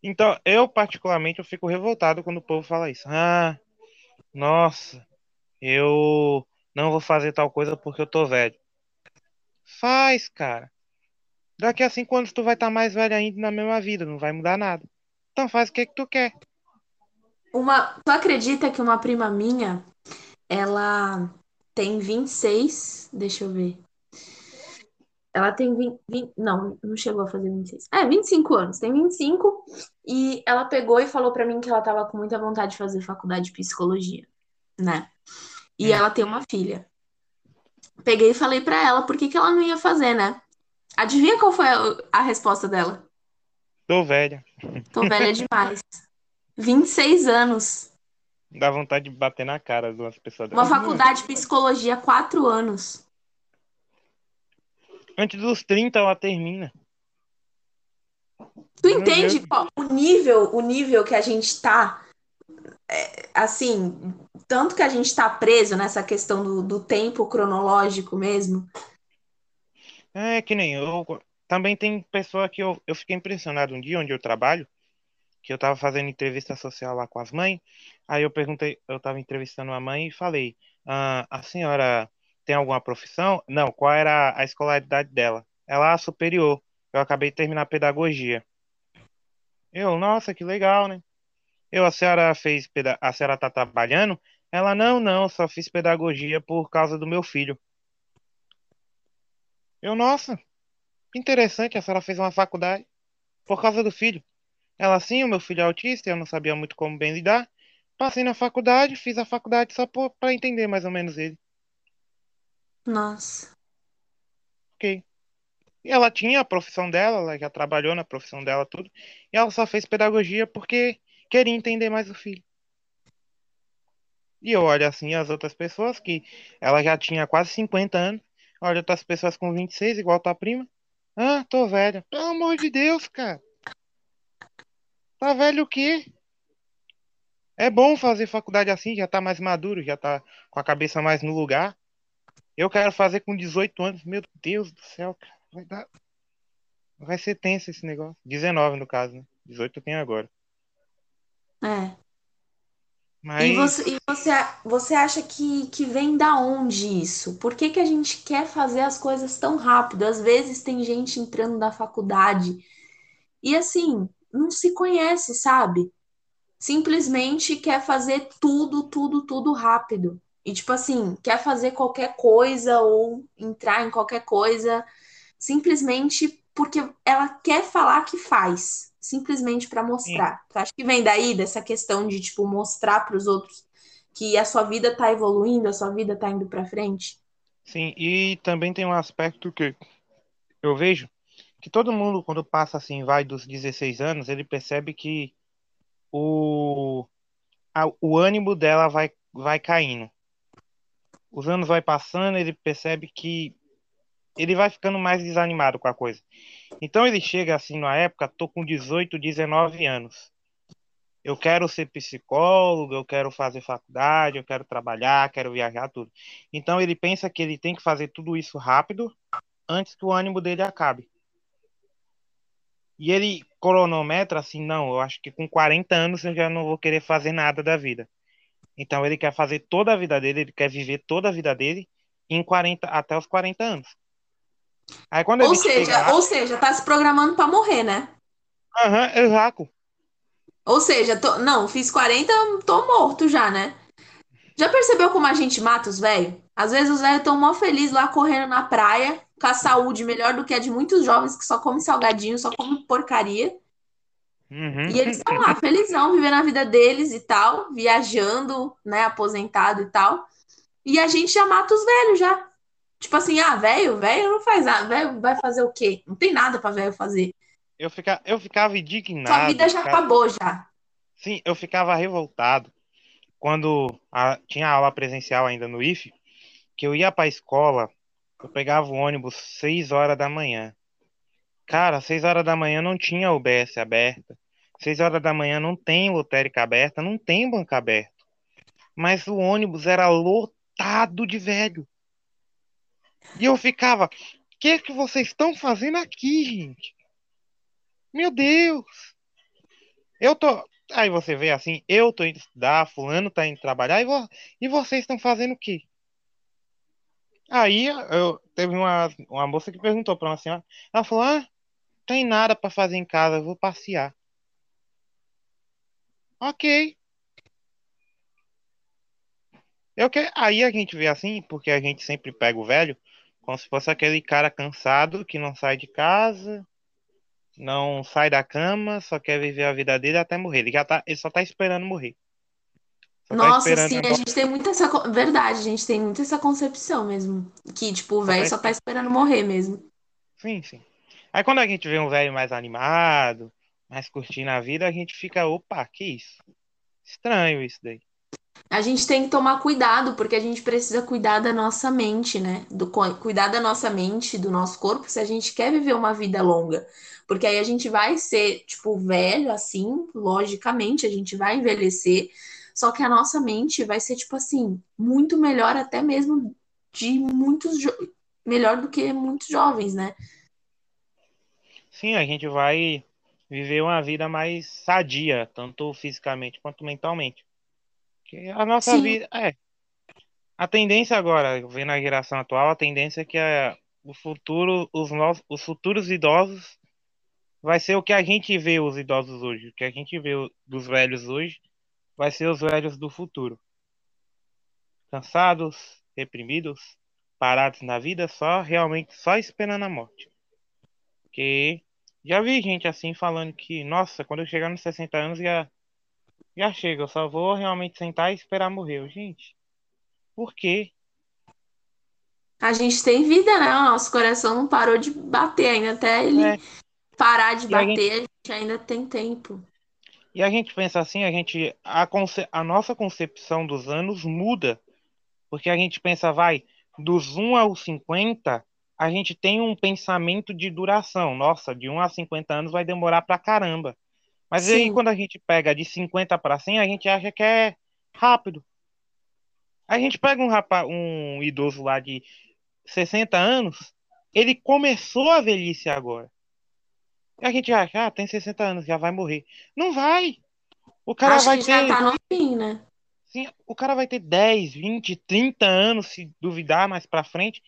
então, eu particularmente eu fico revoltado quando o povo fala isso. Ah, nossa, eu não vou fazer tal coisa porque eu tô velho. Faz, cara. Daqui a cinco anos tu vai estar tá mais velho ainda na mesma vida, não vai mudar nada. Então faz o que que tu quer. Uma, tu acredita que uma prima minha, ela tem 26, deixa eu ver. Ela tem 20, 20, não, não chegou a fazer 26. É, 25 anos, tem 25 e ela pegou e falou para mim que ela tava com muita vontade de fazer faculdade de psicologia, né? E hum. ela tem uma filha. Peguei e falei para ela por que, que ela não ia fazer, né? Adivinha qual foi a, a resposta dela? Tô velha. Tô velha demais. [LAUGHS] 26 anos. Dá vontade de bater na cara de umas pessoas. Uma faculdade de psicologia, 4 anos. Antes dos 30 ela termina. Tu entende o nível, o nível que a gente tá é, assim, tanto que a gente tá preso nessa questão do, do tempo cronológico mesmo. É que nem eu. Também tem pessoa que eu, eu fiquei impressionado um dia onde eu trabalho, que eu tava fazendo entrevista social lá com as mães. Aí eu perguntei, eu tava entrevistando a mãe e falei: ah, a senhora tem alguma profissão? Não, qual era a escolaridade dela? Ela é superior. Eu acabei de terminar pedagogia. Eu, nossa, que legal, né? Eu, a senhora fez, a senhora tá trabalhando? Ela, não, não, só fiz pedagogia por causa do meu filho. Eu, nossa, que interessante, a senhora fez uma faculdade por causa do filho. Ela, sim, o meu filho é autista, eu não sabia muito como bem lidar. Passei na faculdade, fiz a faculdade só para entender mais ou menos ele. Nossa. Ok. E ela tinha a profissão dela, ela já trabalhou na profissão dela, tudo. E ela só fez pedagogia porque queria entender mais o filho. E eu olho assim as outras pessoas que ela já tinha quase 50 anos. Olha outras pessoas com 26, igual tua prima. Ah, tô velha. Pelo amor de Deus, cara. Tá velho o quê? É bom fazer faculdade assim, já tá mais maduro, já tá com a cabeça mais no lugar. Eu quero fazer com 18 anos. Meu Deus do céu, cara. Vai dar. Vai ser tenso esse negócio. 19 no caso, né? 18 eu tenho agora. É. Mas... E, você, e você, você acha que, que vem da onde isso? Por que, que a gente quer fazer as coisas tão rápido? Às vezes tem gente entrando na faculdade e assim, não se conhece, sabe? Simplesmente quer fazer tudo, tudo, tudo rápido. E, tipo assim, quer fazer qualquer coisa ou entrar em qualquer coisa simplesmente porque ela quer falar que faz, simplesmente para mostrar. Sim. Tu acha que vem daí dessa questão de, tipo, mostrar para os outros que a sua vida tá evoluindo, a sua vida tá indo para frente? Sim, e também tem um aspecto que eu vejo que todo mundo, quando passa assim, vai dos 16 anos, ele percebe que o, a, o ânimo dela vai, vai caindo os anos vai passando, ele percebe que ele vai ficando mais desanimado com a coisa. Então ele chega assim na época, tô com 18, 19 anos. Eu quero ser psicólogo, eu quero fazer faculdade, eu quero trabalhar, quero viajar, tudo. Então ele pensa que ele tem que fazer tudo isso rápido antes que o ânimo dele acabe. E ele cronometra assim, não, eu acho que com 40 anos eu já não vou querer fazer nada da vida. Então ele quer fazer toda a vida dele, ele quer viver toda a vida dele em 40 até os 40 anos. Aí quando ou seja, chegar... ou seja, tá se programando para morrer, né? Aham, uhum, exato. Ou seja, tô... não, fiz 40, tô morto já, né? Já percebeu como a gente mata os velhos? Às vezes os velhos estão mó felizes lá correndo na praia, com a saúde melhor do que a de muitos jovens que só comem salgadinho, só comem porcaria. Uhum. E eles estão lá, felizão, vivendo a vida deles e tal, viajando, né, aposentado e tal. E a gente já mata os velhos já. Tipo assim, ah, velho, velho não faz nada, velho vai fazer o quê? Não tem nada para velho fazer. Eu, fica, eu ficava indignado. Sua vida já ficava... acabou já. Sim, eu ficava revoltado quando a, tinha aula presencial ainda no IFE, que eu ia para a escola, eu pegava o ônibus 6 horas da manhã. Cara, às 6 horas da manhã não tinha UBS aberta. 6 horas da manhã não tem lotérica aberta, não tem banco aberto. Mas o ônibus era lotado de velho. E eu ficava, o que que vocês estão fazendo aqui, gente? Meu Deus! Eu tô. Aí você vê assim, eu tô indo estudar, fulano tá indo trabalhar, e, vo... e vocês estão fazendo o quê? Aí eu teve uma, uma moça que perguntou para uma senhora, ela falou, ah, tem nada para fazer em casa, vou passear. Ok. Eu que... Aí a gente vê assim, porque a gente sempre pega o velho, como se fosse aquele cara cansado que não sai de casa, não sai da cama, só quer viver a vida dele até morrer. Ele já tá, ele só tá esperando morrer. Só tá Nossa, esperando sim, a gente tem muito essa. Verdade, a gente tem muito essa concepção mesmo. Que, tipo, o tá velho só tá esperando morrer mesmo. Sim, sim. Aí quando a gente vê um velho mais animado, mais curtindo a vida, a gente fica, opa, que isso? Estranho isso daí. A gente tem que tomar cuidado, porque a gente precisa cuidar da nossa mente, né? Do, cuidar da nossa mente, do nosso corpo, se a gente quer viver uma vida longa. Porque aí a gente vai ser, tipo, velho, assim, logicamente, a gente vai envelhecer. Só que a nossa mente vai ser, tipo assim, muito melhor, até mesmo de muitos. Melhor do que muitos jovens, né? Sim, a gente vai viver uma vida mais sadia, tanto fisicamente quanto mentalmente. Que a nossa Sim, vida, é, a tendência agora, vendo a geração atual, a tendência é que a, o futuro, os nossos, os futuros idosos vai ser o que a gente vê os idosos hoje, o que a gente vê o- dos velhos hoje, vai ser os velhos do futuro. Cansados, reprimidos, parados na vida, só realmente só esperando a morte. Porque já vi gente assim falando que, nossa, quando eu chegar nos 60 anos já, já chega, eu só vou realmente sentar e esperar morrer. Eu, Gente, por quê? a gente tem vida, né? O nosso coração não parou de bater ainda. Até ele É, parar de e a gente, bater, a gente ainda tem tempo. E a gente pensa assim, a gente, a, a nossa concepção dos anos muda, porque a gente pensa, vai, dos 1 aos 50, a gente tem um pensamento de duração. Nossa, de 1 a 50 anos vai demorar pra caramba. Mas aí Sim. quando a gente pega de 50 para 100, a gente acha que é rápido. A gente pega um rapaz, um idoso lá de 60 anos, ele começou a velhice agora. E a gente acha, ah, tem 60 anos, já vai morrer. Não vai. O cara Acho vai que já ter, tá no fim, né? sim, o cara vai ter 10, 20, 30 anos, se duvidar mais pra frente,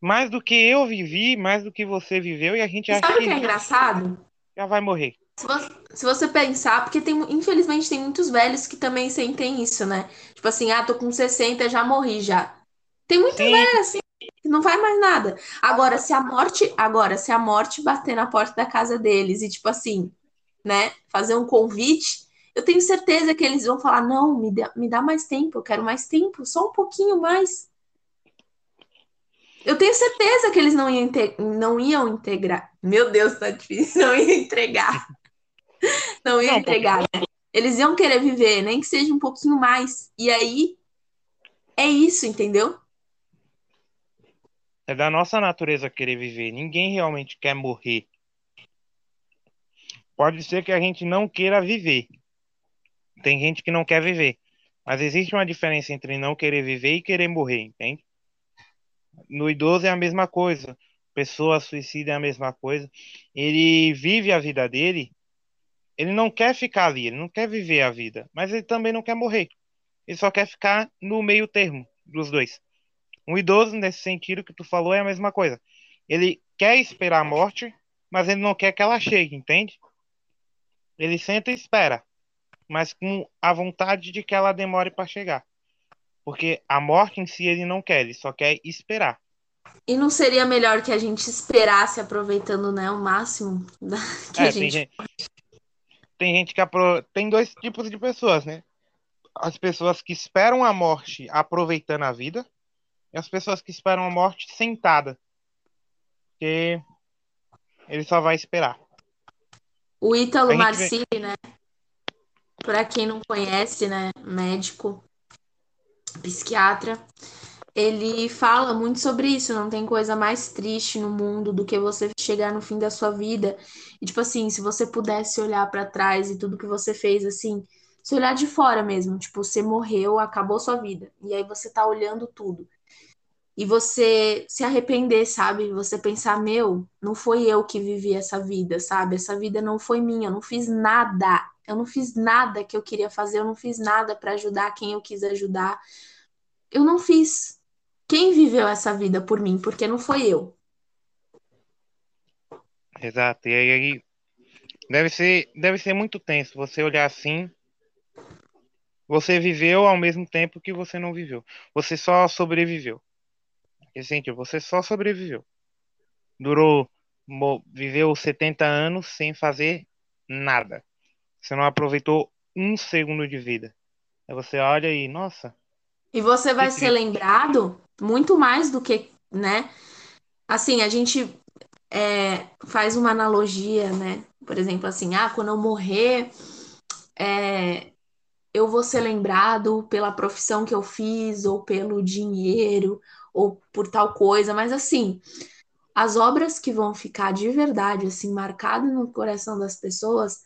mais do que eu vivi, mais do que você viveu, e a gente acha sabe o que é engraçado? já vai morrer. Se você, se você pensar, porque tem, infelizmente tem muitos velhos que também sentem isso, né? Tipo assim, ah, tô com 60, já morri já. Tem muito Sim, velho assim, não faz mais nada. Agora, se a morte, agora, se a morte bater na porta da casa deles e tipo assim, né, fazer um convite, eu tenho certeza que eles vão falar: "Não, me dá, me dá mais tempo, eu quero mais tempo, só um pouquinho mais". Eu tenho certeza que eles não iam, não iam integrar. Meu Deus, tá difícil. [LAUGHS] Não iam entregar. Não iam não, porque entregar, né? Eles iam querer viver, nem que seja um pouquinho mais. E aí, é isso, entendeu? É da nossa natureza querer viver. Ninguém realmente quer morrer. Pode ser que a gente não queira viver. Tem gente que não quer viver. Mas existe uma diferença entre não querer viver e querer morrer, entende? No idoso é a mesma coisa. Pessoa suicida é a mesma coisa. Ele vive a vida dele, ele não quer ficar ali, ele não quer viver a vida, mas ele também não quer morrer. Ele só quer ficar no meio termo dos dois. Um idoso, nesse sentido que tu falou, é a mesma coisa. Ele quer esperar a morte, mas ele não quer que ela chegue, entende? Ele senta e espera, mas com a vontade de que ela demore para chegar. Porque a morte em si ele não quer, ele só quer esperar. E não seria melhor que a gente esperasse aproveitando, né, o máximo [LAUGHS] que a É, tem gente. gente, tem gente que apro... tem dois tipos de pessoas, né? As pessoas que esperam a morte aproveitando a vida e as pessoas que esperam a morte sentada, porque ele só vai esperar. O Ítalo Marcilli, né? Pra quem não conhece, né, médico, psiquiatra, ele fala muito sobre isso. Não tem coisa mais triste no mundo do que você chegar no fim da sua vida e, tipo assim, se você pudesse olhar para trás e tudo que você fez, assim, se olhar de fora mesmo, tipo, você morreu, acabou sua vida. E aí você tá olhando tudo. E você se arrepender, sabe? Você pensar, meu, não foi eu que vivi essa vida, sabe? Essa vida não foi minha, eu não fiz nada. Eu não fiz nada que eu queria fazer, eu não fiz nada para ajudar quem eu quis ajudar. Eu não fiz. Quem viveu essa vida por mim? Porque não foi eu. Exato. E aí deve ser, deve ser muito tenso você olhar assim. Você viveu ao mesmo tempo que você não viveu. Você só sobreviveu. Recente, você só sobreviveu. Durou, viveu 70 anos sem fazer nada. Você não aproveitou um segundo de vida. Aí você olha e, nossa. E você vai ser lembrado muito mais do que, né? Assim, a gente é, faz uma analogia, né? Por exemplo, assim, ah, quando eu morrer, é, eu vou ser lembrado pela profissão que eu fiz, ou pelo dinheiro, ou por tal coisa, mas assim, as obras que vão ficar de verdade, assim, marcadas no coração das pessoas,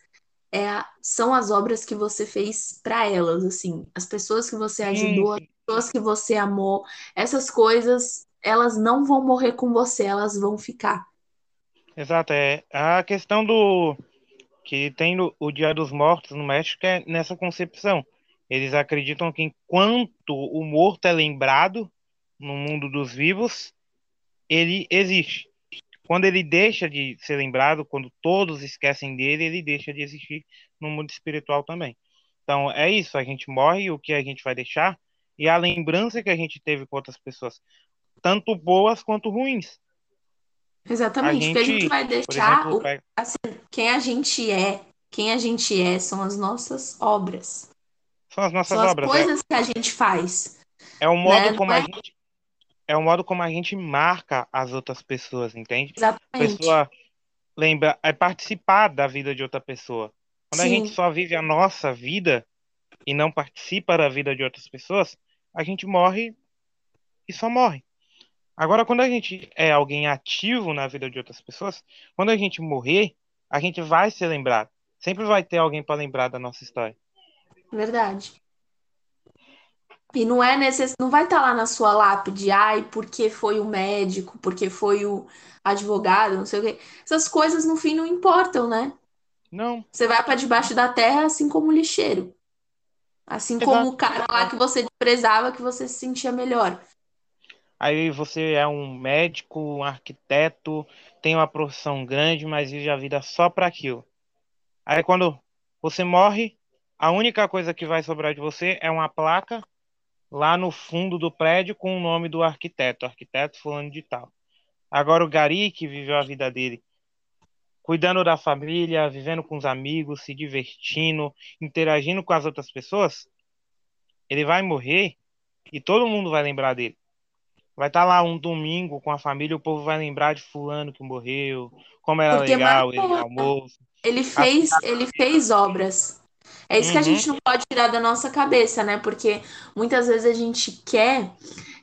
é, são as obras que você fez para elas, assim, as pessoas que você ajudou, as pessoas que você amou, essas coisas, elas não vão morrer com você, elas vão ficar. Exato, é a questão do que tem no, o Dia dos Mortos no México é nessa concepção. Eles acreditam que enquanto o morto é lembrado no mundo dos vivos, ele existe. Quando ele deixa de ser lembrado, quando todos esquecem dele, ele deixa de existir no mundo espiritual também. Então é isso, a gente morre, o que a gente vai deixar e a lembrança que a gente teve com outras pessoas, tanto boas quanto ruins. Exatamente, a gente, porque a gente vai deixar exemplo, o, assim, quem a gente é, quem a gente é são as nossas obras. São as nossas são obras. As é. coisas é. que a gente faz. É o modo né? como é... a gente é o modo como a gente marca as outras pessoas, entende? Exatamente. A pessoa lembra, é participar da vida de outra pessoa. Quando Sim. a gente só vive a nossa vida e não participa da vida de outras pessoas, a gente morre e só morre. Agora, quando a gente é alguém ativo na vida de outras pessoas, quando a gente morrer, a gente vai ser lembrado. Sempre vai ter alguém para lembrar da nossa história. Verdade. E não é necess... não vai estar tá lá na sua lápide, ai, porque foi o médico, porque foi o advogado, não sei o quê. Essas coisas no fim não importam, né? Não. Você vai para debaixo da terra assim como o lixeiro. Assim Exato. como o cara lá que você desprezava, que você se sentia melhor. Aí você é um médico, um arquiteto, tem uma profissão grande, mas vive a vida só para aquilo. Aí quando você morre, a única coisa que vai sobrar de você é uma placa lá no fundo do prédio com o nome do arquiteto, arquiteto fulano de tal. Agora o Gari, que viveu a vida dele cuidando da família, vivendo com os amigos, se divertindo, interagindo com as outras pessoas, ele vai morrer e todo mundo vai lembrar dele. Vai estar tá lá um domingo com a família, o povo vai lembrar de fulano que morreu, como era Porque legal ele almoço. Ele fez, ele fez obras. É isso uhum. que a uhum. gente não pode tirar da nossa cabeça, né? Porque muitas vezes a gente quer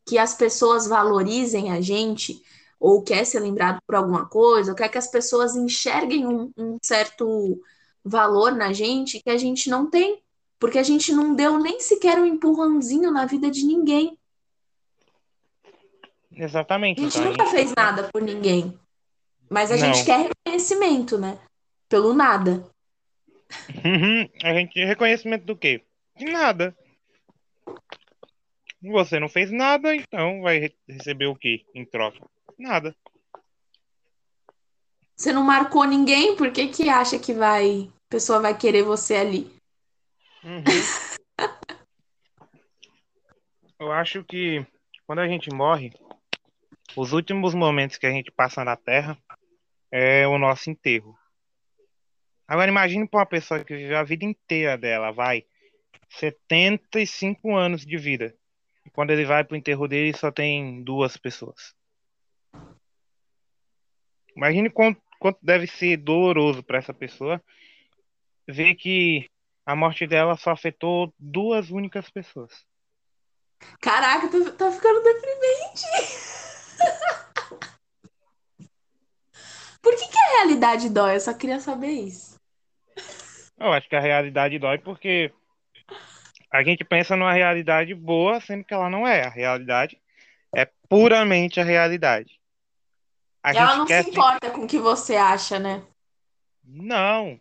que as pessoas valorizem a gente, ou quer ser lembrado por alguma coisa, ou quer que as pessoas enxerguem um, um certo valor na gente que a gente não tem. Porque a gente não deu nem sequer um empurrãozinho na vida de ninguém. Exatamente. A gente então, nunca a gente... fez nada por ninguém. Mas a não. gente quer reconhecimento, né? Pelo nada. Uhum. A gente reconhecimento do quê? De nada. Você não fez nada, então vai receber o quê em troca? Nada. Você não marcou ninguém, por que que acha que vai, a pessoa vai querer você ali? Uhum. [LAUGHS] Eu acho que quando a gente morre, os últimos momentos que a gente passa na Terra é o nosso enterro. Agora imagine para uma pessoa que viveu a vida inteira dela, vai, 75 anos de vida. E quando ele vai para o enterro dele, só tem duas pessoas. Imagine quanto, quanto deve ser doloroso para essa pessoa ver que a morte dela só afetou duas únicas pessoas. Caraca, tá, tá ficando deprimente. [LAUGHS] Por que, que a realidade dói? Eu só queria saber isso. Eu acho que a realidade dói porque a gente pensa numa realidade boa, sendo que ela não é. A realidade é puramente a realidade. A ela não se importa com o que você acha, né? Não.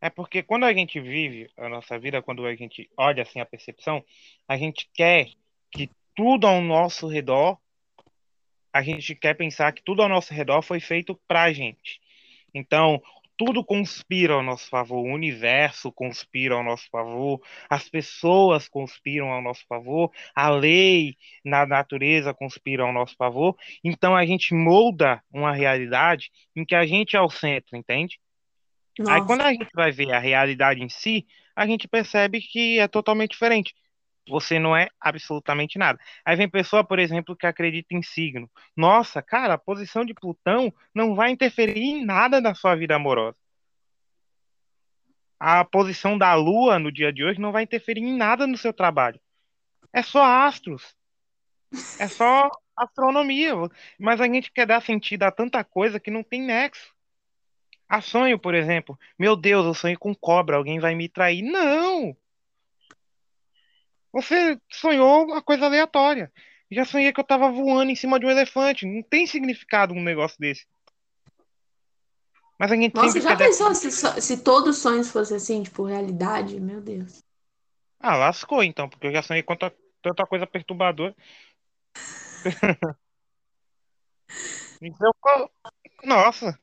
É porque quando a gente vive a nossa vida, quando a gente olha assim a percepção, a gente quer que tudo ao nosso redor, a gente quer pensar que tudo ao nosso redor foi feito pra gente. Então, tudo conspira ao nosso favor, o universo conspira ao nosso favor, as pessoas conspiram ao nosso favor, a lei na natureza conspira ao nosso favor. Então a gente molda uma realidade em que a gente é o centro, entende? Nossa. Aí quando a gente vai ver a realidade em si, a gente percebe que é totalmente diferente. Você não é absolutamente nada. Aí vem pessoa, por exemplo, que acredita em signo. Nossa, cara, a posição de Plutão não vai interferir em nada na sua vida amorosa. A posição da Lua no dia de hoje não vai interferir em nada no seu trabalho. É só astros. É só astronomia. Mas a gente quer dar sentido a tanta coisa que não tem nexo. A sonho, por exemplo. Meu Deus, eu sonho com cobra, alguém vai me trair. Não! Você sonhou uma coisa aleatória. Já sonhei que eu tava voando em cima de um elefante. Não tem significado um negócio desse. Mas a gente Nossa, já pensou se, se todos os sonhos fossem assim, tipo, realidade? Meu Deus. Ah, lascou então, porque eu já sonhei com tanta coisa perturbadora. [LAUGHS] então, nossa,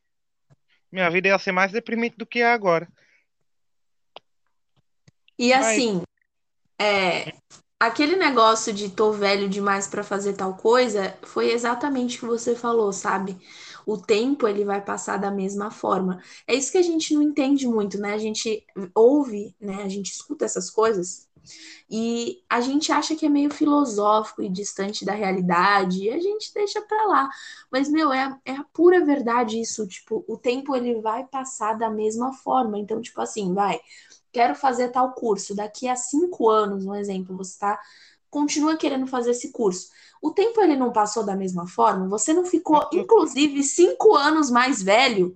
minha vida ia ser mais deprimente do que é agora. E assim, é, aquele negócio de tô velho demais para fazer tal coisa foi exatamente o que você falou, sabe? O tempo ele vai passar da mesma forma. É isso que a gente não entende muito, né? A gente ouve, né? A gente escuta essas coisas e a gente acha que é meio filosófico e distante da realidade, e a gente deixa pra lá. Mas, meu, é, é a pura verdade isso. Tipo, o tempo ele vai passar da mesma forma. Então, tipo assim, vai quero fazer tal curso. Daqui a cinco anos, um exemplo, você tá, continua querendo fazer esse curso. O tempo ele não passou da mesma forma? Você não ficou, inclusive, cinco anos mais velho?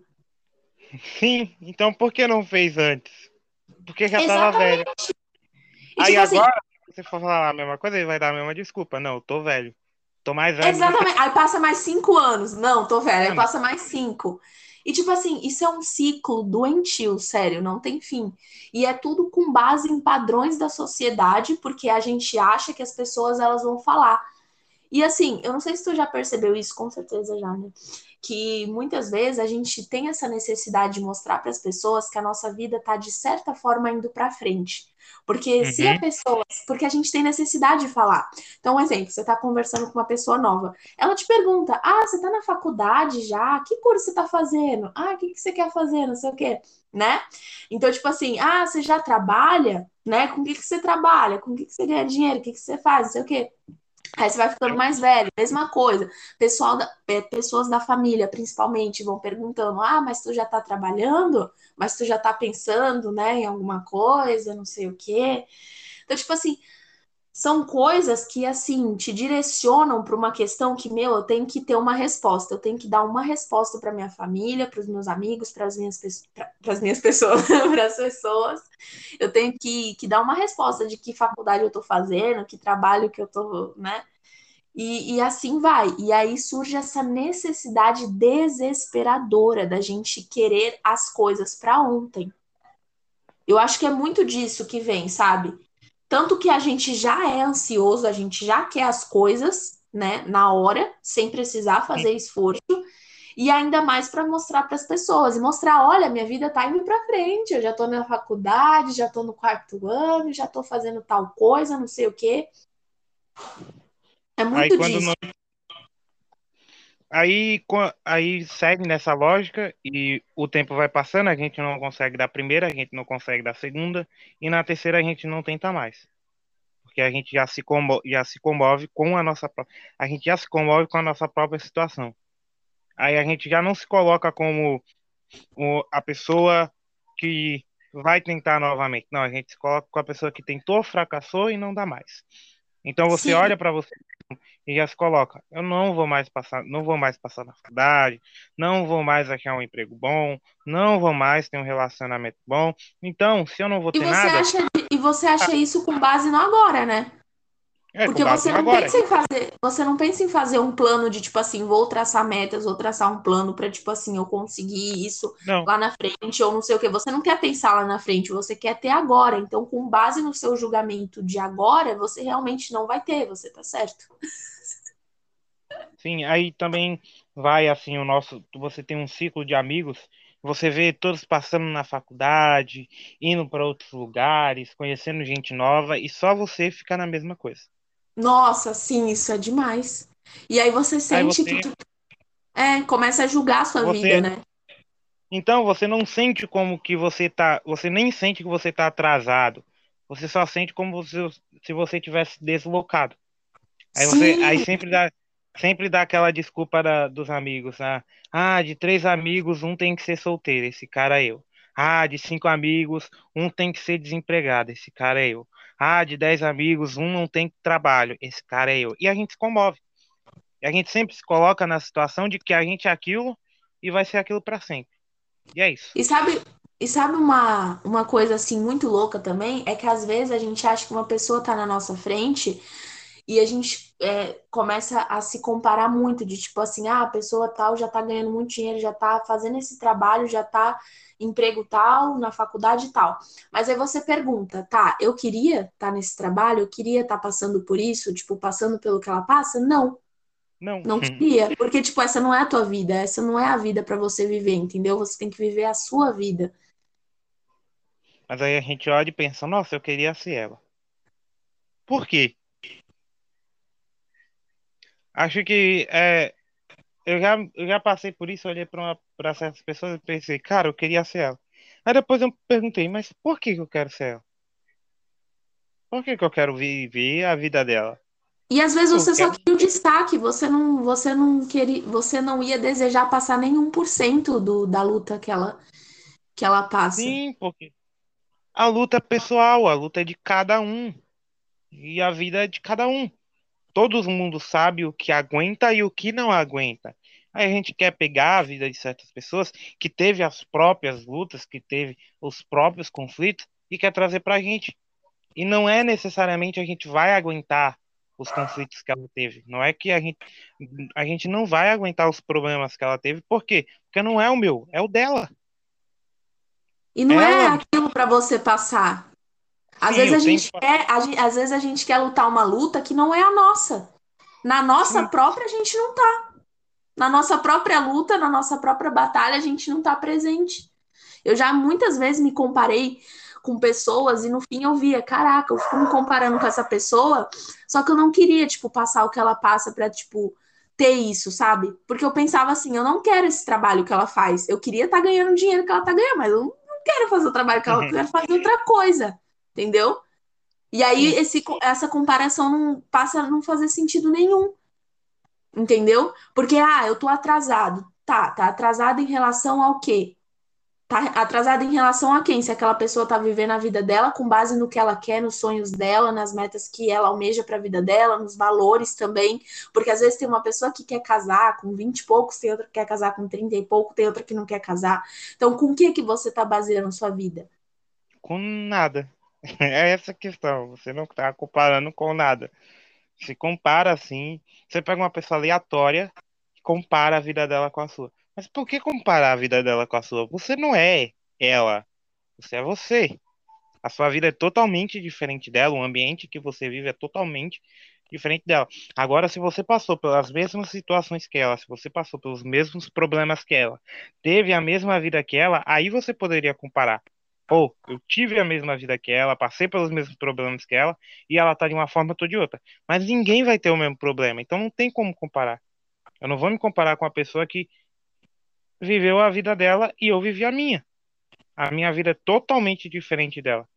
Sim, então por que não fez antes? Porque já estava velho. E, Aí tipo assim, agora, se você for falar a mesma coisa, ele vai dar a mesma desculpa. Não, eu tô velho. Tô mais velho. Exatamente. Aí passa mais cinco anos. Não, tô velho. Aí passa mais cinco. E, tipo assim, isso é um ciclo doentio, sério, não tem fim. E é tudo com base em padrões da sociedade, porque a gente acha que as pessoas elas vão falar. E assim, eu não sei se tu já percebeu isso, com certeza já, né? Que muitas vezes a gente tem essa necessidade de mostrar para as pessoas que a nossa vida tá de certa forma indo para frente. Porque uhum. se a uhum. pessoa. Porque a gente tem necessidade de falar. Então, um exemplo, você está conversando com uma pessoa nova. Ela te pergunta: Ah, você está na faculdade já? Que curso você está fazendo? Ah, o que, que você quer fazer? Não sei o quê. Né? Então, tipo assim, ah, você já trabalha? Né? Com o que, que você trabalha? Com o que, que você ganha dinheiro? O que, que você faz? Não sei o quê. Aí você vai ficando mais velho, mesma coisa. Pessoal da, é, pessoas da família, principalmente, vão perguntando: ah, mas tu já tá trabalhando? Mas tu já tá pensando, né, em alguma coisa, não sei o quê. Então, tipo assim, são coisas que, assim, te direcionam para uma questão que, meu, eu tenho que ter uma resposta. Eu tenho que dar uma resposta para minha família, para os meus amigos, para as minhas, pra, minhas pessoas, [LAUGHS] para as pessoas. Eu tenho que, que dar uma resposta de que faculdade eu estou fazendo, que trabalho que eu estou, né? E, e assim vai. E aí surge essa necessidade desesperadora da gente querer as coisas para ontem. Eu acho que é muito disso que vem, sabe? Tanto que a gente já é ansioso, a gente já quer as coisas, né, na hora, sem precisar fazer esforço, e ainda mais para mostrar para as pessoas e mostrar, olha, minha vida tá indo para frente, eu já tô na faculdade, já tô no quarto ano, já tô fazendo tal coisa, não sei o quê. É muito aí, disso. Não... Aí, aí segue nessa lógica e o tempo vai passando, a gente não consegue dar primeira, a gente não consegue dar segunda, e na terceira a gente não tenta mais. Porque a gente já se comove, já se comove com a nossa a gente já se comove com a nossa própria situação. Aí a gente já não se coloca como a pessoa que vai tentar novamente. Não, a gente se coloca com a pessoa que tentou, fracassou e não dá mais. Então você Sim. olha para você e já se coloca, eu não vou mais passar, não vou mais passar na faculdade, não vou mais achar um emprego bom, não vou mais ter um relacionamento bom. Então, se eu não vou ter nada, acha, e você acha isso com base no agora, né? É Porque você não agora. pensa em fazer, você não pensa em fazer um plano de tipo assim, vou traçar metas, vou traçar um plano para tipo assim, eu conseguir isso Não, lá na frente ou não sei o que. Você não quer pensar lá na frente, você quer ter agora. Então, com base no seu julgamento de agora, você realmente não vai ter, você tá certo. sim, aí também vai assim o nosso, você tem um ciclo de amigos, você vê todos passando na faculdade, indo para outros lugares, conhecendo gente nova e só você fica na mesma coisa. Nossa, sim, isso é demais. E aí você Aí sente que você, tu, é, começa a julgar a sua vida, você, né? então você não sente como que você tá, você nem sente que você tá atrasado. Você só sente como você, se você tivesse deslocado. Aí você, aí sempre dá, sempre dá aquela desculpa da- dos amigos, ah, ah, de três amigos, um tem que ser solteiro, esse cara é eu. Ah, de cinco amigos, um tem que ser desempregado, esse cara é eu. Ah, de dez amigos, um não tem trabalho, esse cara é eu. E a gente se comove. E a gente sempre se coloca na situação de que a gente é aquilo e vai ser aquilo para sempre. E é isso. E sabe, e sabe uma, uma coisa assim muito louca também? É que às vezes a gente acha que uma pessoa tá na nossa frente e a gente é, começa a se comparar muito, de tipo assim, ah, a pessoa tal já tá ganhando muito dinheiro, já tá fazendo esse trabalho, já tá emprego tal, na faculdade tal. Mas aí você pergunta, tá, eu queria estar tá nesse trabalho, eu queria estar tá passando por isso, tipo, passando pelo que ela passa? Não. Não. Não queria, porque, tipo, essa não é a tua vida, essa não é a vida pra você viver, entendeu? Você tem que viver a sua vida. Mas aí a gente olha e pensa, nossa, eu queria ser ela. Por quê? Acho que é, eu já, eu já passei por isso, olhei para certas pessoas e pensei, cara, eu queria ser ela. Aí depois eu perguntei, mas por que que eu quero ser ela? Por que que eu quero viver a vida dela? E às vezes Eu você só quero. queria o destaque, você não, você não queria, você não ia desejar passar nem um por cento do, da luta que ela, que ela passa. Sim, porque a luta é pessoal, a luta é de cada um. E a vida é de cada um. Todo mundo sabe o que aguenta e o que não aguenta. Aí a gente quer pegar a vida de certas pessoas que teve as próprias lutas, que teve os próprios conflitos e quer trazer pra gente. E não é necessariamente a gente vai aguentar os conflitos que ela teve. Não é que a gente, a gente não vai aguentar os problemas que ela teve. Por quê? Porque não é o meu, é o dela. E não é Ela, aquilo pra você passar. Às sim, vezes a gente quer, a às vezes a gente quer lutar uma luta que não é a nossa. Na nossa Sim, própria a gente não tá. Na nossa própria luta, na nossa própria batalha, a gente não tá presente. Eu já muitas vezes me comparei com pessoas e no fim eu via, caraca, eu fico me comparando com essa pessoa, só que eu não queria, tipo, passar o que ela passa pra, tipo, ter isso, sabe? Porque eu pensava assim, eu não quero esse trabalho que ela faz. Eu queria estar ganhando o dinheiro que ela tá ganhando, mas eu não quero fazer o trabalho que ela quer fazer outra coisa, entendeu? E aí esse, essa comparação não passa a não fazer sentido nenhum, entendeu? Porque, ah, eu tô atrasado. Tá, tá atrasado em relação ao quê? Tá atrasada em relação a quem? Se aquela pessoa tá vivendo a vida dela com base no que ela quer, nos sonhos dela, nas metas que ela almeja para a vida dela, nos valores também. Porque às vezes tem uma pessoa que quer casar com 20 e poucos, tem outra que quer casar com 30 e pouco, tem outra que não quer casar. Então, com o que que você tá baseando sua vida? Com nada. [LAUGHS] É essa questão. Você não está comparando com nada. Se compara assim. Você pega uma pessoa aleatória e compara a vida dela com a sua. Mas por que comparar a vida dela com a sua? Você não é ela. Você é você. A sua vida é totalmente diferente dela. O ambiente que você vive é totalmente diferente dela. Agora, se você passou pelas mesmas situações que ela, se você passou pelos mesmos problemas que ela, teve a mesma vida que ela, aí você poderia comparar. Pô, eu tive a mesma vida que ela, passei pelos mesmos problemas que ela, e ela tá de uma forma ou de outra. Mas ninguém vai ter o mesmo problema, então não tem como comparar. Eu não vou me comparar com a pessoa que viveu a vida dela e eu vivi a minha. A minha vida é totalmente diferente dela.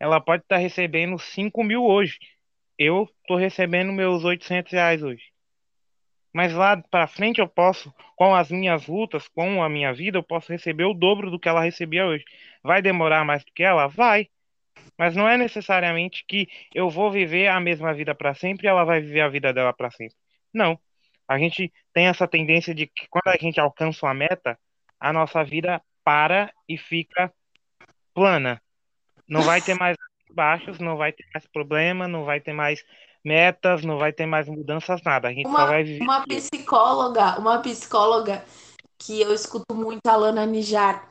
Ela pode estar recebendo 5 mil hoje. Eu tô recebendo meus 800 reais hoje. Mas lá para frente eu posso, com as minhas lutas, com a minha vida, eu posso receber o dobro do que ela recebia hoje. Vai demorar mais do que ela? Vai. Mas não é necessariamente que eu vou viver a mesma vida para sempre e ela vai viver a vida dela para sempre. Não. A gente tem essa tendência de que quando a gente alcança uma meta, a nossa vida para e fica plana. Não vai ter mais baixos, não vai ter mais problema, não vai ter mais metas, não vai ter mais mudanças, nada. A gente uma, só vai viver. Uma psicóloga, uma psicóloga que eu escuto muito, a Lana Nijar,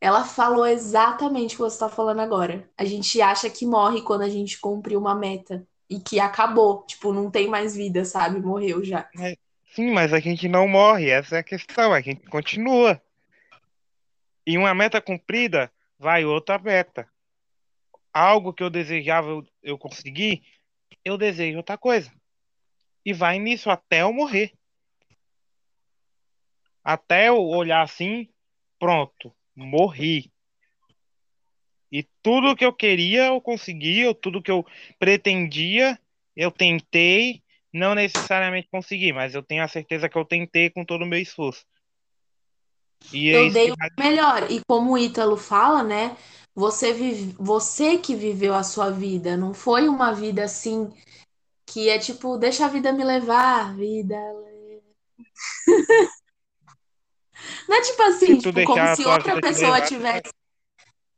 ela falou exatamente o que você está falando agora. A gente acha que morre quando a gente cumpre uma meta e que acabou, tipo, não tem mais vida, sabe? Morreu já. É, sim, mas a gente não morre, essa é a questão, a gente continua. E uma meta cumprida, vai outra meta. Algo que eu desejava eu, eu consegui, eu desejo outra coisa. E vai nisso até eu morrer. Até eu olhar assim, pronto, morri. E tudo que eu queria, eu consegui, ou tudo que eu pretendia, eu tentei, não necessariamente consegui, mas eu tenho a certeza que eu tentei com todo o meu esforço. E é eu dei que... o melhor. E como o Ítalo fala, né? Você, vive, você que viveu a sua vida, não foi uma vida assim que é tipo, deixa a vida me levar, vida. [LAUGHS] Não é tipo assim, tipo, como se outra pessoa tivesse.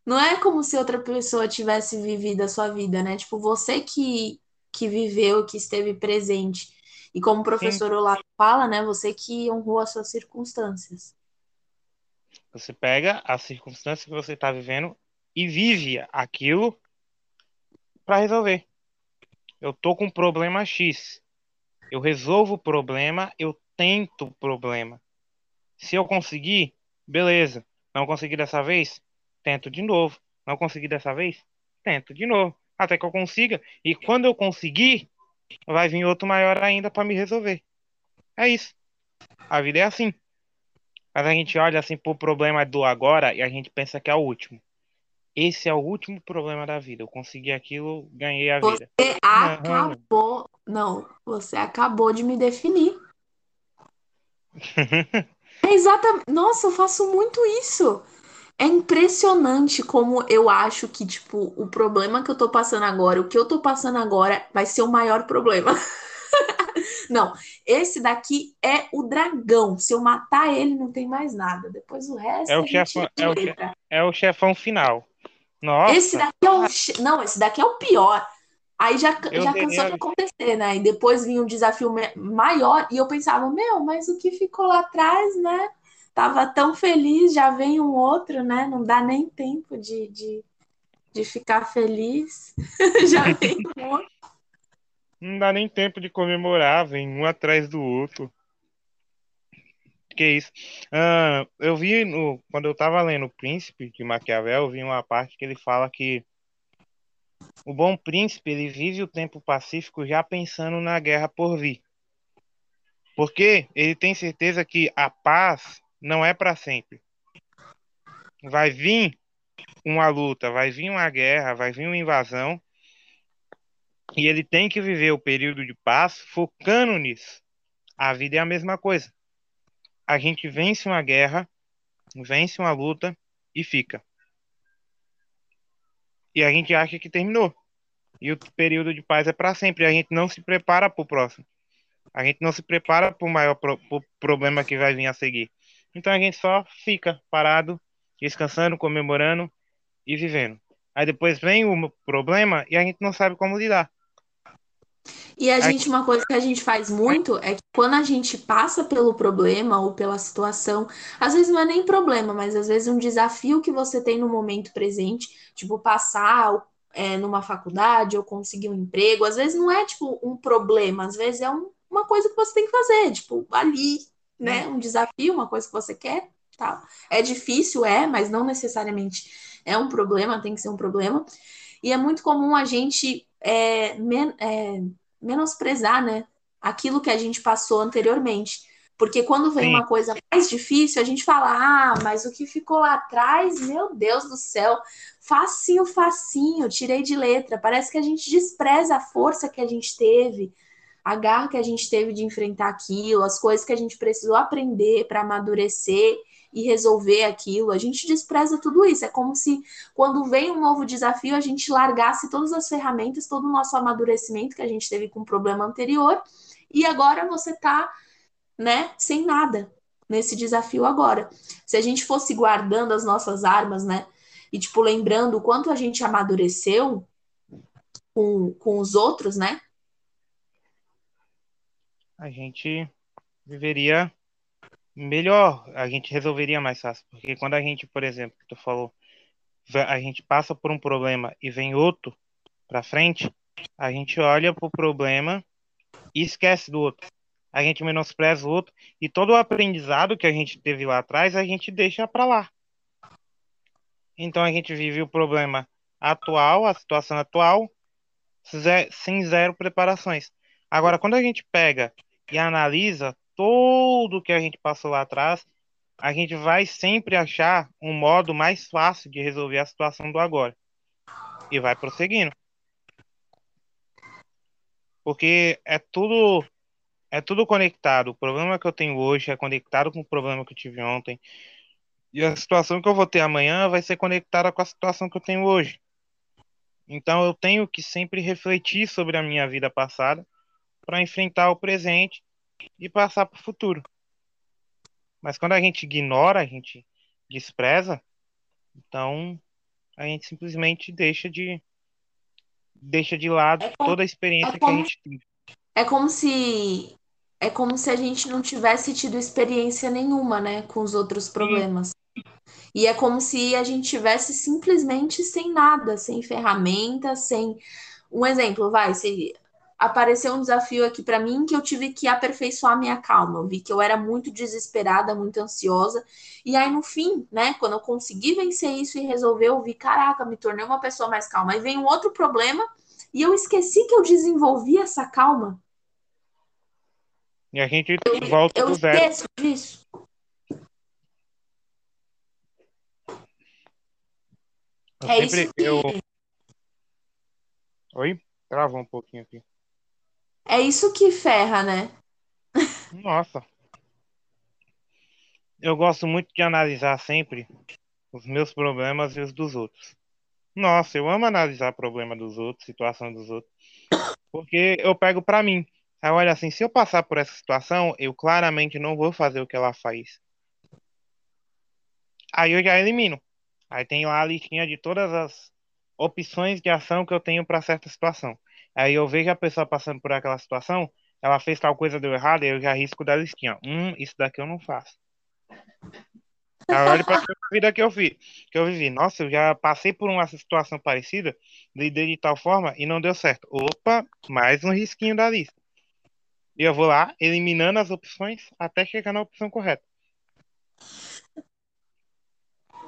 Não é como se outra pessoa tivesse vivido a sua vida, né? Tipo, você que, que viveu, que esteve presente. E como o professor Olavo fala, né? Você que honrou as suas circunstâncias. Você pega a circunstância que você está vivendo e vive aquilo para resolver. Eu tô com um problema X. Eu resolvo o problema, eu tento o problema. Se eu conseguir, beleza. Não consegui dessa vez, tento de novo. Não consegui dessa vez, tento de novo. Até que eu consiga. E quando eu conseguir, vai vir outro maior ainda para me resolver. É isso. A vida é assim. Mas a gente olha assim pro problema do agora e a gente pensa que é o último. Esse é o último problema da vida. Eu consegui aquilo, ganhei a vida. Você acabou. Não, você acabou de me definir. [LAUGHS] é exatamente. Nossa, eu faço muito isso. É impressionante como eu acho que, tipo, o problema que eu tô passando agora, o que eu tô passando agora, vai ser o maior problema. [LAUGHS] Não, esse daqui é o dragão. Se eu matar ele, não tem mais nada. Depois o resto. É o, chefão, é o, é o chefão final. Nossa. Esse daqui é o. Não, esse daqui é o pior. Aí já, já cansou de acontecer, né? E depois vinha um desafio maior e eu pensava, meu, mas o que ficou lá atrás, né? Tava tão feliz, já vem um outro, né? Não dá nem tempo de, de, de ficar feliz. [LAUGHS] já vem um outro. Não dá nem tempo de comemorar, vem um atrás do outro. Que isso? Ah, eu vi no, quando eu estava lendo O Príncipe de Maquiavel, eu vi uma parte que ele fala que o bom príncipe ele vive o tempo pacífico já pensando na guerra por vir. Porque ele tem certeza que a paz não é para sempre. Vai vir uma luta, vai vir uma guerra, vai vir uma invasão e ele tem que viver o período de paz focando nisso. A vida é a mesma coisa. A gente vence uma guerra, vence uma luta e fica. E a gente acha que terminou. E o período de paz é para sempre. A gente não se prepara para o próximo. A gente não se prepara para o maior pro, pro problema que vai vir a seguir. Então a gente só fica parado, descansando, comemorando e vivendo. Aí depois vem o problema e a gente não sabe como lidar. E a gente, uma coisa que a gente faz muito é que quando a gente passa pelo problema ou pela situação, às vezes não é nem problema, mas às vezes um desafio que você tem no momento presente, tipo passar é, numa faculdade ou conseguir um emprego, às vezes não é tipo um problema, às vezes é um, uma coisa que você tem que fazer, tipo ali, né? Um desafio, uma coisa que você quer, tal. É difícil, é, mas não necessariamente é um problema, tem que ser um problema. E é muito comum a gente é, men é, menosprezar, né? Aquilo que a gente passou anteriormente. Porque quando vem Sim. uma coisa mais difícil, a gente fala: ah, mas o que ficou lá atrás, meu Deus do céu, facinho, facinho, tirei de letra. Parece que a gente despreza a força que a gente teve, a garra que a gente teve de enfrentar aquilo, as coisas que a gente precisou aprender para amadurecer e resolver aquilo. A gente despreza tudo isso. É como se quando vem um novo desafio, a gente largasse todas as ferramentas, todo o nosso amadurecimento que a gente teve com o problema anterior, e agora você tá, né, sem nada nesse desafio agora. Se a gente fosse guardando as nossas armas, né, e tipo lembrando o quanto a gente amadureceu com, com os outros, né? A gente viveria melhor, a gente resolveria mais fácil. Porque quando a gente, por exemplo, tu falou, a gente passa por um problema e vem outro para frente, a gente olha pro problema e esquece do outro. A gente menospreza o outro e todo o aprendizado que a gente teve lá atrás, a gente deixa para lá. Então a gente vive o problema atual, a situação atual, sem zero preparações. Agora, quando a gente pega e analisa tudo que a gente passou lá atrás, a gente vai sempre achar um modo mais fácil de resolver a situação do agora. E vai prosseguindo. Porque é tudo é tudo conectado. O problema que eu tenho hoje é conectado com o problema que eu tive ontem. E a situação que eu vou ter amanhã vai ser conectada com a situação que eu tenho hoje. Então eu tenho que sempre refletir sobre a minha vida passada para enfrentar o presente e passar para o futuro. Mas quando a gente ignora, a gente despreza, então a gente simplesmente deixa de deixa de lado é como, toda a experiência é como, que a gente teve. É como se é como se a gente não tivesse tido experiência nenhuma, né, com os outros problemas. Sim. E é como se a gente tivesse simplesmente sem nada, sem ferramenta, sem um exemplo, vai, se apareceu um desafio aqui para mim que eu tive que aperfeiçoar minha calma. Eu vi que eu era muito desesperada, muito ansiosa. E aí, no fim, né, quando eu consegui vencer isso e resolver, eu vi, caraca, me tornei uma pessoa mais calma. Aí vem um outro problema e eu esqueci que eu desenvolvi essa calma. E a gente eu, volta eu do zero. esqueço disso. Eu é sempre, isso que... eu... Oi? Travou um pouquinho aqui. É isso que ferra, né? Nossa. Eu gosto muito de analisar sempre os meus problemas e os dos outros. Nossa, eu amo analisar problema dos outros, situação dos outros, porque eu pego para mim. Aí olha assim, se eu passar por essa situação, eu claramente não vou fazer o que ela faz. Aí eu já elimino. Aí tem lá a listinha de todas as opções de ação que eu tenho para certa situação. Aí eu vejo a pessoa passando por aquela situação, ela fez tal coisa, deu errado, eu já risco da listinha. Hum, isso daqui eu não faço. Olho pra a vida que eu vi, que eu vivi. Nossa, eu já passei por uma situação parecida, lidei de tal forma e não deu certo. Opa, mais um risquinho da lista. E eu vou lá, eliminando as opções até chegar na opção correta.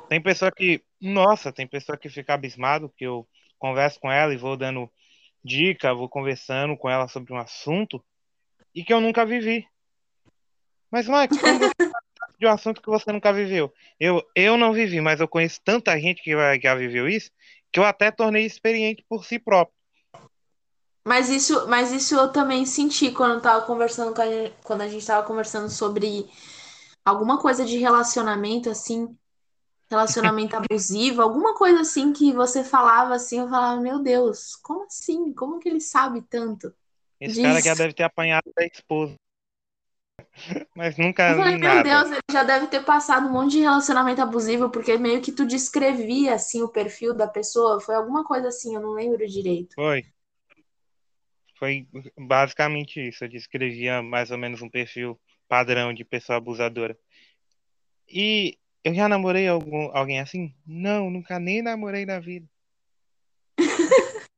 Tem pessoa que, nossa, tem pessoa que fica abismado que eu converso com ela e vou dando dica, vou conversando com ela sobre um assunto e que eu nunca vivi. Mas, Mike, como você [LAUGHS] de um assunto que você nunca viveu? Eu, eu não vivi, mas eu conheço tanta gente que já viveu isso que eu até tornei experiente por si próprio. Mas isso, mas isso eu também senti quando eu tava conversando a gente, quando a gente tava conversando sobre alguma coisa de relacionamento, assim, relacionamento abusivo, alguma coisa assim que você falava assim, eu falava, meu Deus, como assim? Como que ele sabe tanto? Esse disso? cara já deve ter apanhado da esposa. [LAUGHS] Mas nunca eu falei, meu Deus, ele já deve ter passado um monte de relacionamento abusivo, porque meio que tu descrevia assim o perfil da pessoa, foi alguma coisa assim, eu não lembro direito. Foi. Foi basicamente isso. Eu descrevia mais ou menos um perfil padrão de pessoa abusadora. E eu já namorei algum, alguém assim? Não, nunca nem namorei na vida. [LAUGHS]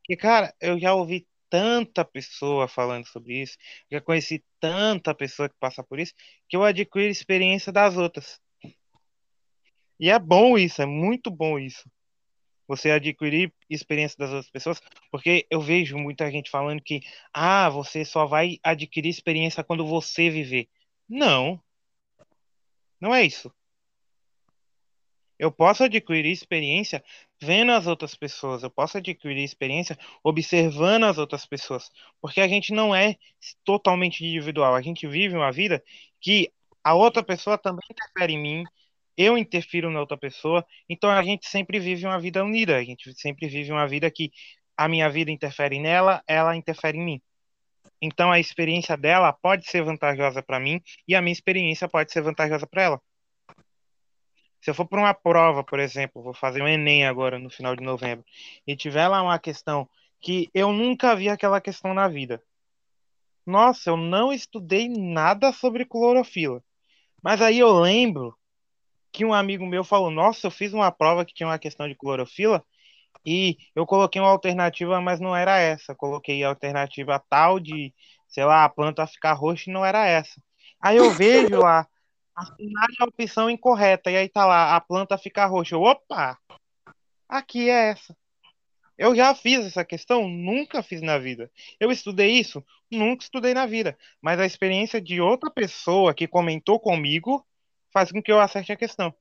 Porque, cara, eu já ouvi tanta pessoa falando sobre isso, já conheci tanta pessoa que passa por isso, que eu adquiro experiência das outras. E é bom isso, é muito bom isso você adquirir experiência das outras pessoas, porque eu vejo muita gente falando que, ah, você só vai adquirir experiência quando você viver. Não. Não é isso. Eu posso adquirir experiência vendo as outras pessoas, eu posso adquirir experiência observando as outras pessoas, porque a gente não é totalmente individual, a gente vive uma vida que a outra pessoa também interfere em mim, eu interfiro na outra pessoa, então a gente sempre vive uma vida unida, a gente sempre vive uma vida que a minha vida interfere nela, ela interfere em mim. Então a experiência dela pode ser vantajosa para mim e a minha experiência pode ser vantajosa para ela. Se eu for para uma prova, por exemplo, vou fazer um Enem agora no final de novembro, e tiver lá uma questão que eu nunca vi aquela questão na vida. Nossa, eu não estudei nada sobre clorofila. Mas aí eu lembro que um amigo meu falou: Nossa, eu fiz uma prova que tinha uma questão de clorofila e eu coloquei uma alternativa, mas não era essa. Coloquei a alternativa tal de, sei lá, a planta ficar roxa e não era essa. Aí eu vejo lá, assinar a opção incorreta, e aí tá lá, a planta ficar roxa. Opa! Aqui é essa. Eu já fiz essa questão? Nunca fiz na vida. Eu estudei isso? Nunca estudei na vida. Mas a experiência de outra pessoa que comentou comigo faz com que eu acerte a questão.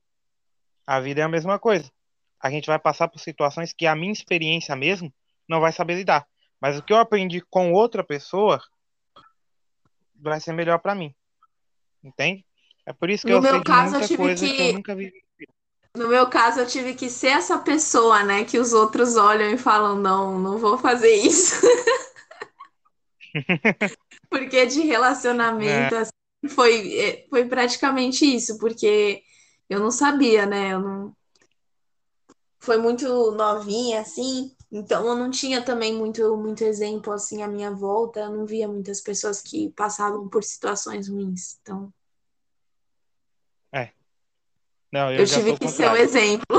A vida é a mesma coisa a gente vai passar por situações que a minha experiência mesmo não vai saber lidar. Mas o que eu aprendi com outra pessoa vai ser melhor para mim. Entende? É por isso que no eu meu sei caso, muita eu tive coisa que... que eu nunca vi. No meu caso, eu tive que ser essa pessoa, né, que os outros olham e falam, não, não vou fazer isso. [LAUGHS] porque de relacionamento, É, assim, foi, é, foi praticamente isso, porque eu não sabia, né, eu não, foi muito novinha, assim, então eu não tinha também muito, muito exemplo, assim, à minha volta, eu não via muitas pessoas que passavam por situações ruins, então. Não, eu eu tive o que ser o contrário. exemplo.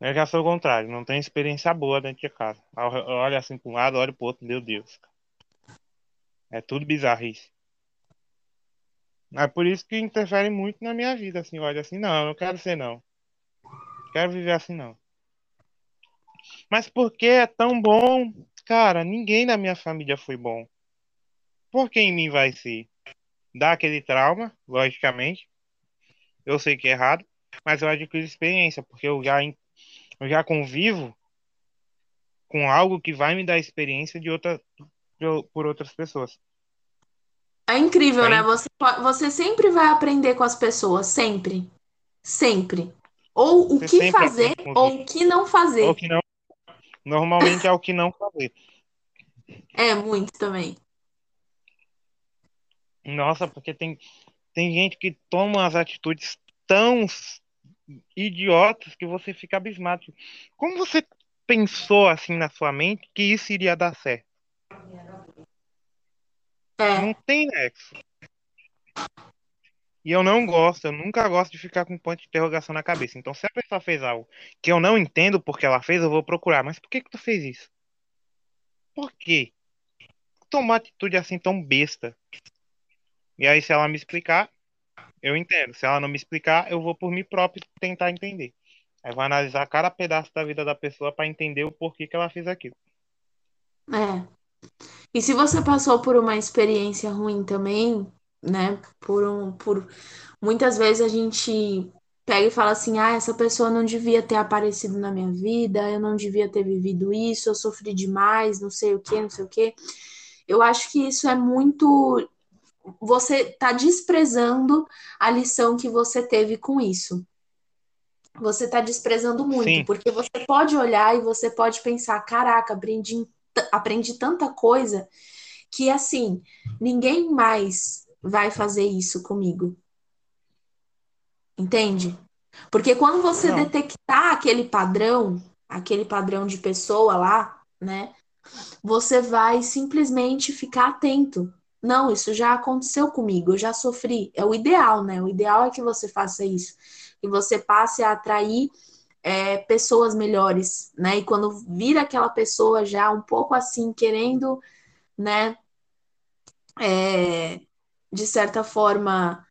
Eu já sou o contrário. Não tenho experiência boa dentro de casa. Olho assim para um lado, olho pro outro, meu Deus. É tudo bizarrice. É por isso que interfere muito na minha vida, assim, olha assim, não, eu não quero ser não. Quero viver assim não. Mas por que é tão bom? Cara, ninguém na minha família foi bom. Por que em mim vai ser? Dá aquele trauma, logicamente. Eu sei que é errado, mas eu adquiro experiência, porque eu já, eu já convivo com algo que vai me dar experiência de outra, por por outras pessoas. É incrível, né? Entende? Você, você sempre vai aprender com as pessoas, sempre, sempre. Ou o Você que fazer ou o que não Ou fazer. que não, normalmente é o que não fazer. É muito também. Nossa, porque tem, tem gente que toma as atitudes tão idiotas que você fica abismado. Como você pensou assim na sua mente que isso iria dar certo? Não É, tem nexo. E eu não gosto, eu nunca gosto de ficar com um ponto de interrogação na cabeça. Então, se a pessoa fez algo que eu não entendo porque ela fez, eu vou procurar. Mas por que que tu fez isso? Por quê? Tomar atitude assim tão besta. E aí, se ela me explicar, eu entendo. Se ela não me explicar, eu vou por mim próprio tentar entender. Aí vou analisar cada pedaço da vida da pessoa para entender o porquê que ela fez aquilo. é. E se você passou por uma experiência ruim também, né? Por um, por muitas vezes a gente pega e fala assim: "Ah, essa pessoa não devia ter aparecido na minha vida, eu não devia ter vivido isso, eu sofri demais, não sei o quê, não sei o quê". Eu acho que isso é muito você tá desprezando a lição que você teve com isso. Você tá desprezando muito, Sim, porque você pode olhar e você pode pensar: "Caraca, aprendi aprendi tanta coisa que assim, ninguém mais vai fazer isso comigo, entende? Porque quando você não. detectar aquele padrão, aquele padrão de pessoa lá, né, você vai simplesmente ficar atento. Não, isso já aconteceu comigo, eu já sofri. É o ideal, né? O ideal é que você faça isso. Que você passe a atrair é, pessoas melhores, né? E quando vira aquela pessoa já um pouco assim, querendo, né, é, de certa forma,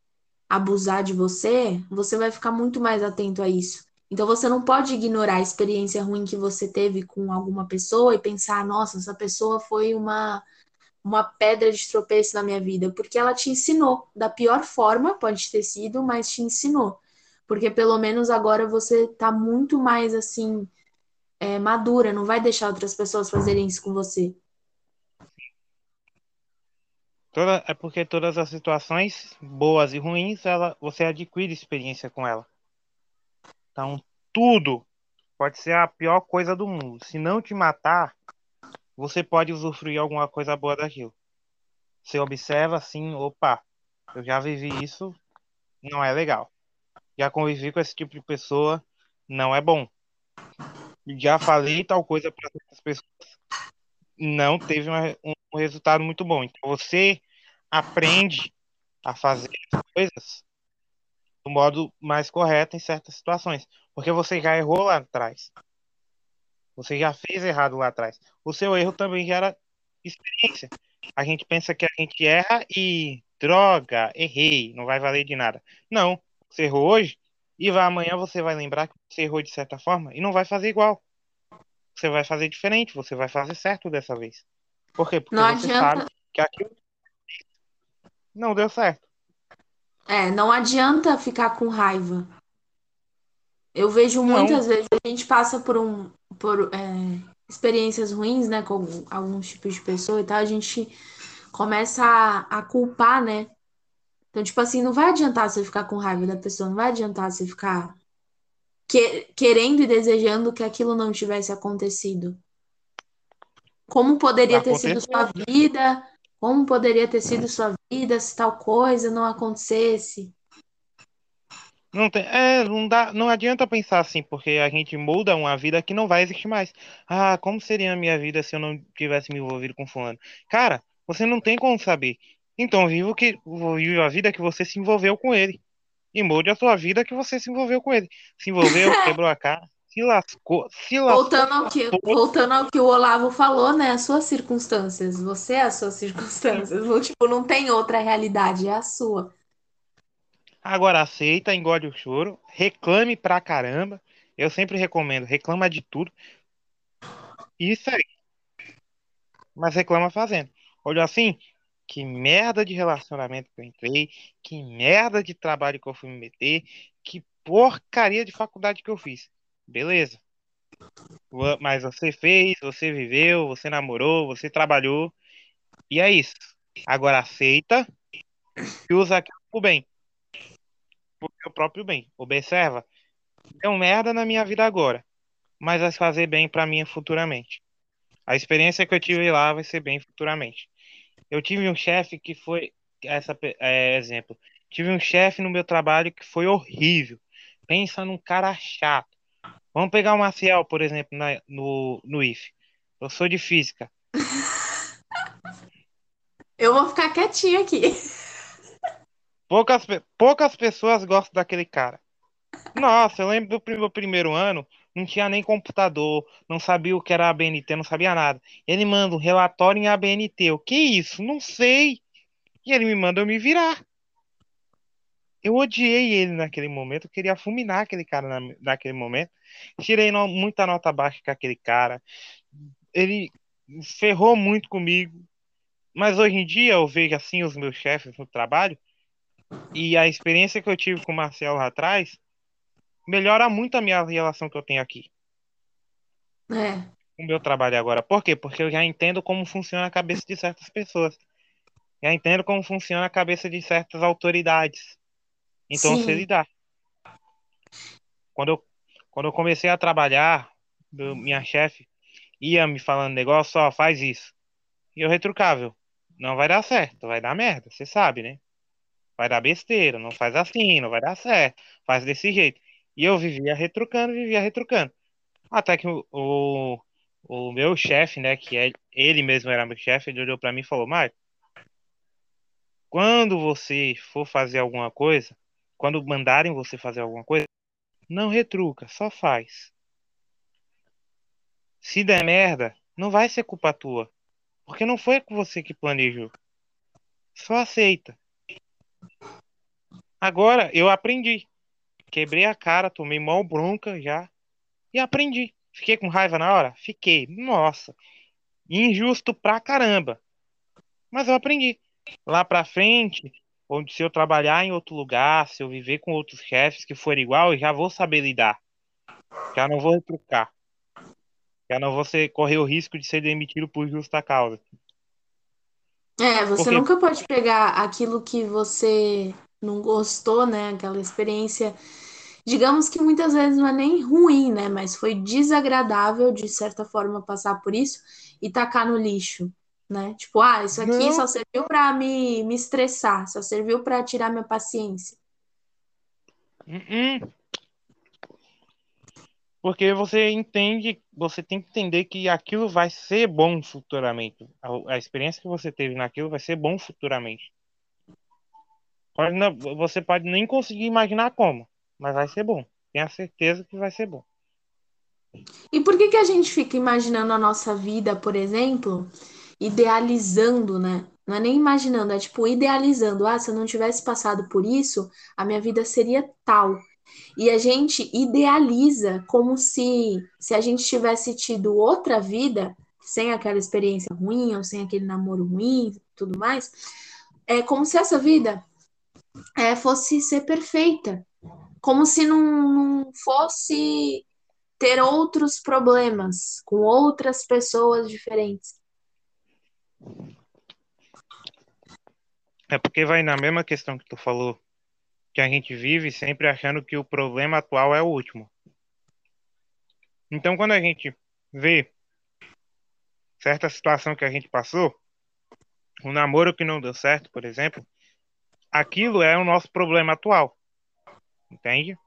abusar de você, você vai ficar muito mais atento a isso. Então você não pode ignorar a experiência ruim que você teve com alguma pessoa e pensar, nossa, essa pessoa foi uma, uma pedra de tropeço na minha vida, porque ela te ensinou da pior forma, pode ter sido, mas te ensinou. Porque pelo menos agora você tá muito mais assim, é, madura, não vai deixar outras pessoas fazerem isso com você. Toda, é porque todas as situações, boas e ruins, ela, você adquire experiência com ela. Então, tudo pode ser a pior coisa do mundo. Se não te matar, você pode usufruir alguma coisa boa daquilo. Você observa assim, opa, eu já vivi isso, não é legal. Já convivi com esse tipo de pessoa, não é bom. Já falei tal coisa para outras pessoas, não teve uma, um resultado muito bom. Então você aprende a fazer as coisas do modo mais correto em certas situações, porque você já errou lá atrás. Você já fez errado lá atrás. O seu erro também gera experiência. A gente pensa que a gente erra e droga, errei, não vai valer de nada. Não, você errou hoje e vai, amanhã você vai lembrar que você errou de certa forma e não vai fazer igual. Você vai fazer diferente, você vai fazer certo dessa vez. Por quê? Porque Não você adianta. sabe que aquilo não deu certo. É, não adianta ficar com raiva. Eu vejo Não, muitas vezes a gente passa por um por é, experiências ruins, né, com algum- alguns tipos de pessoa e tal, a gente começa a, a culpar, né? Então, tipo assim, não vai adiantar você ficar com raiva da pessoa, não vai adiantar você ficar que- querendo e desejando que aquilo não tivesse acontecido. Como poderia ter sido aconteceu. sua vida? Como poderia ter sido sua vida se tal coisa não acontecesse? Não tem, é, não dá, não adianta pensar assim, porque a gente muda uma vida que não vai existir mais. Ah, como seria a minha vida se eu não tivesse me envolvido com fulano? Cara, você não tem como saber. Então, viva o que, viva a vida que você se envolveu com ele. E molde a sua vida que você se envolveu com ele. Se envolveu, [LAUGHS] quebrou a cara, se lascou, se lascou. Voltando ao que, voltando ao que o Olavo falou, né? As suas circunstâncias. Você é as suas [LAUGHS] circunstâncias. Não, tipo, não tem outra realidade, é a sua. Agora aceita, engole o choro, reclame pra caramba. Eu sempre recomendo, reclama de tudo. Isso aí. Mas reclama fazendo. Olha assim, que merda de relacionamento que eu entrei, que merda de trabalho que eu fui me meter, que porcaria de faculdade que eu fiz. Beleza. Mas você fez, você viveu, você namorou, você trabalhou, e é isso. Agora aceita e usa aquilo pro bem. Seu próprio bem. Observa. Deu merda na minha vida agora, mas vai fazer bem pra mim futuramente. A experiência que eu tive lá vai ser bem futuramente. Eu tive um chefe que foi essa é, exemplo. Tive um chefe no meu trabalho que foi horrível. Pensa num cara chato. Vamos pegar o Maciel, por exemplo, na- no, no IF. Eu sou de física. [LAUGHS] Eu vou ficar quietinha aqui. Poucas, poucas pessoas gostam daquele cara. Nossa, eu lembro do meu primeiro ano, não tinha nem computador, não sabia o que era ABNT, não sabia nada. Ele manda um relatório em ABNT. O que isso? Não sei. E ele me manda eu me virar. Eu odiei ele naquele momento, eu queria fulminar aquele cara na- naquele momento. Tirei no- muita nota baixa com aquele cara. Ele ferrou muito comigo. Mas hoje em dia eu vejo assim os meus chefes no trabalho e a experiência que eu tive com o Marcelo lá atrás melhora muito a minha relação que eu tenho aqui É, com o meu trabalho agora. Por quê? Porque eu já entendo como funciona a cabeça de certas pessoas. Já entendo como funciona a cabeça de certas autoridades. Então, eu sei sim. lidar. Quando eu, quando eu comecei a trabalhar, minha chefe ia me falando negócio, ó, faz isso. E eu retrucava, não vai dar certo, vai dar merda, você sabe, né? Vai dar besteira, não faz assim, não vai dar certo, faz desse jeito. E eu vivia retrucando, vivia retrucando. Até que o, o, o meu chefe, né, que é, ele mesmo era meu chefe, ele olhou pra mim e falou, Mário, quando você for fazer alguma coisa, quando mandarem você fazer alguma coisa, não retruca, só faz. Se der merda, não vai ser culpa tua, porque não foi você que planejou. Só aceita. Agora eu aprendi. Quebrei a cara, tomei mal bronca já e aprendi. Fiquei com raiva na hora? Fiquei. Nossa, injusto pra caramba. Mas eu aprendi. Lá pra frente, onde se eu trabalhar em outro lugar, se eu viver com outros chefes que forem igual, eu já vou saber lidar. Já não vou retrucar. Já não vou ser, correr o risco de ser demitido por justa causa. É, você Porque, nunca pode pegar aquilo que você não gostou, né? Aquela experiência, digamos que muitas vezes não é nem ruim, né? Mas foi desagradável, de certa forma, passar por isso e tacar no lixo, né? Tipo, ah, isso aqui não, só serviu pra me, me estressar, só serviu pra tirar minha paciência. uh-uh. porque você entende, você tem que entender que aquilo vai ser bom futuramente. A, a experiência que você teve naquilo vai ser bom futuramente. Pode não- você pode nem conseguir imaginar como, mas vai ser bom. Tenha certeza que vai ser bom. E por que que a gente fica imaginando a nossa vida, por exemplo, idealizando, né? Não é nem imaginando, é tipo idealizando. Ah, se eu não tivesse passado por isso, a minha vida seria tal. E a gente idealiza como se, se a gente tivesse tido outra vida, sem aquela experiência ruim, ou sem aquele namoro ruim, tudo mais, é como se essa vida é, fosse ser perfeita. Como se não, não fosse ter outros problemas com outras pessoas diferentes. É porque vai na mesma questão que tu falou, que a gente vive sempre achando que o problema atual é o último. Então, quando a gente vê certa situação que a gente passou, um namoro que não deu certo, por exemplo, aquilo é o nosso problema atual. Entende?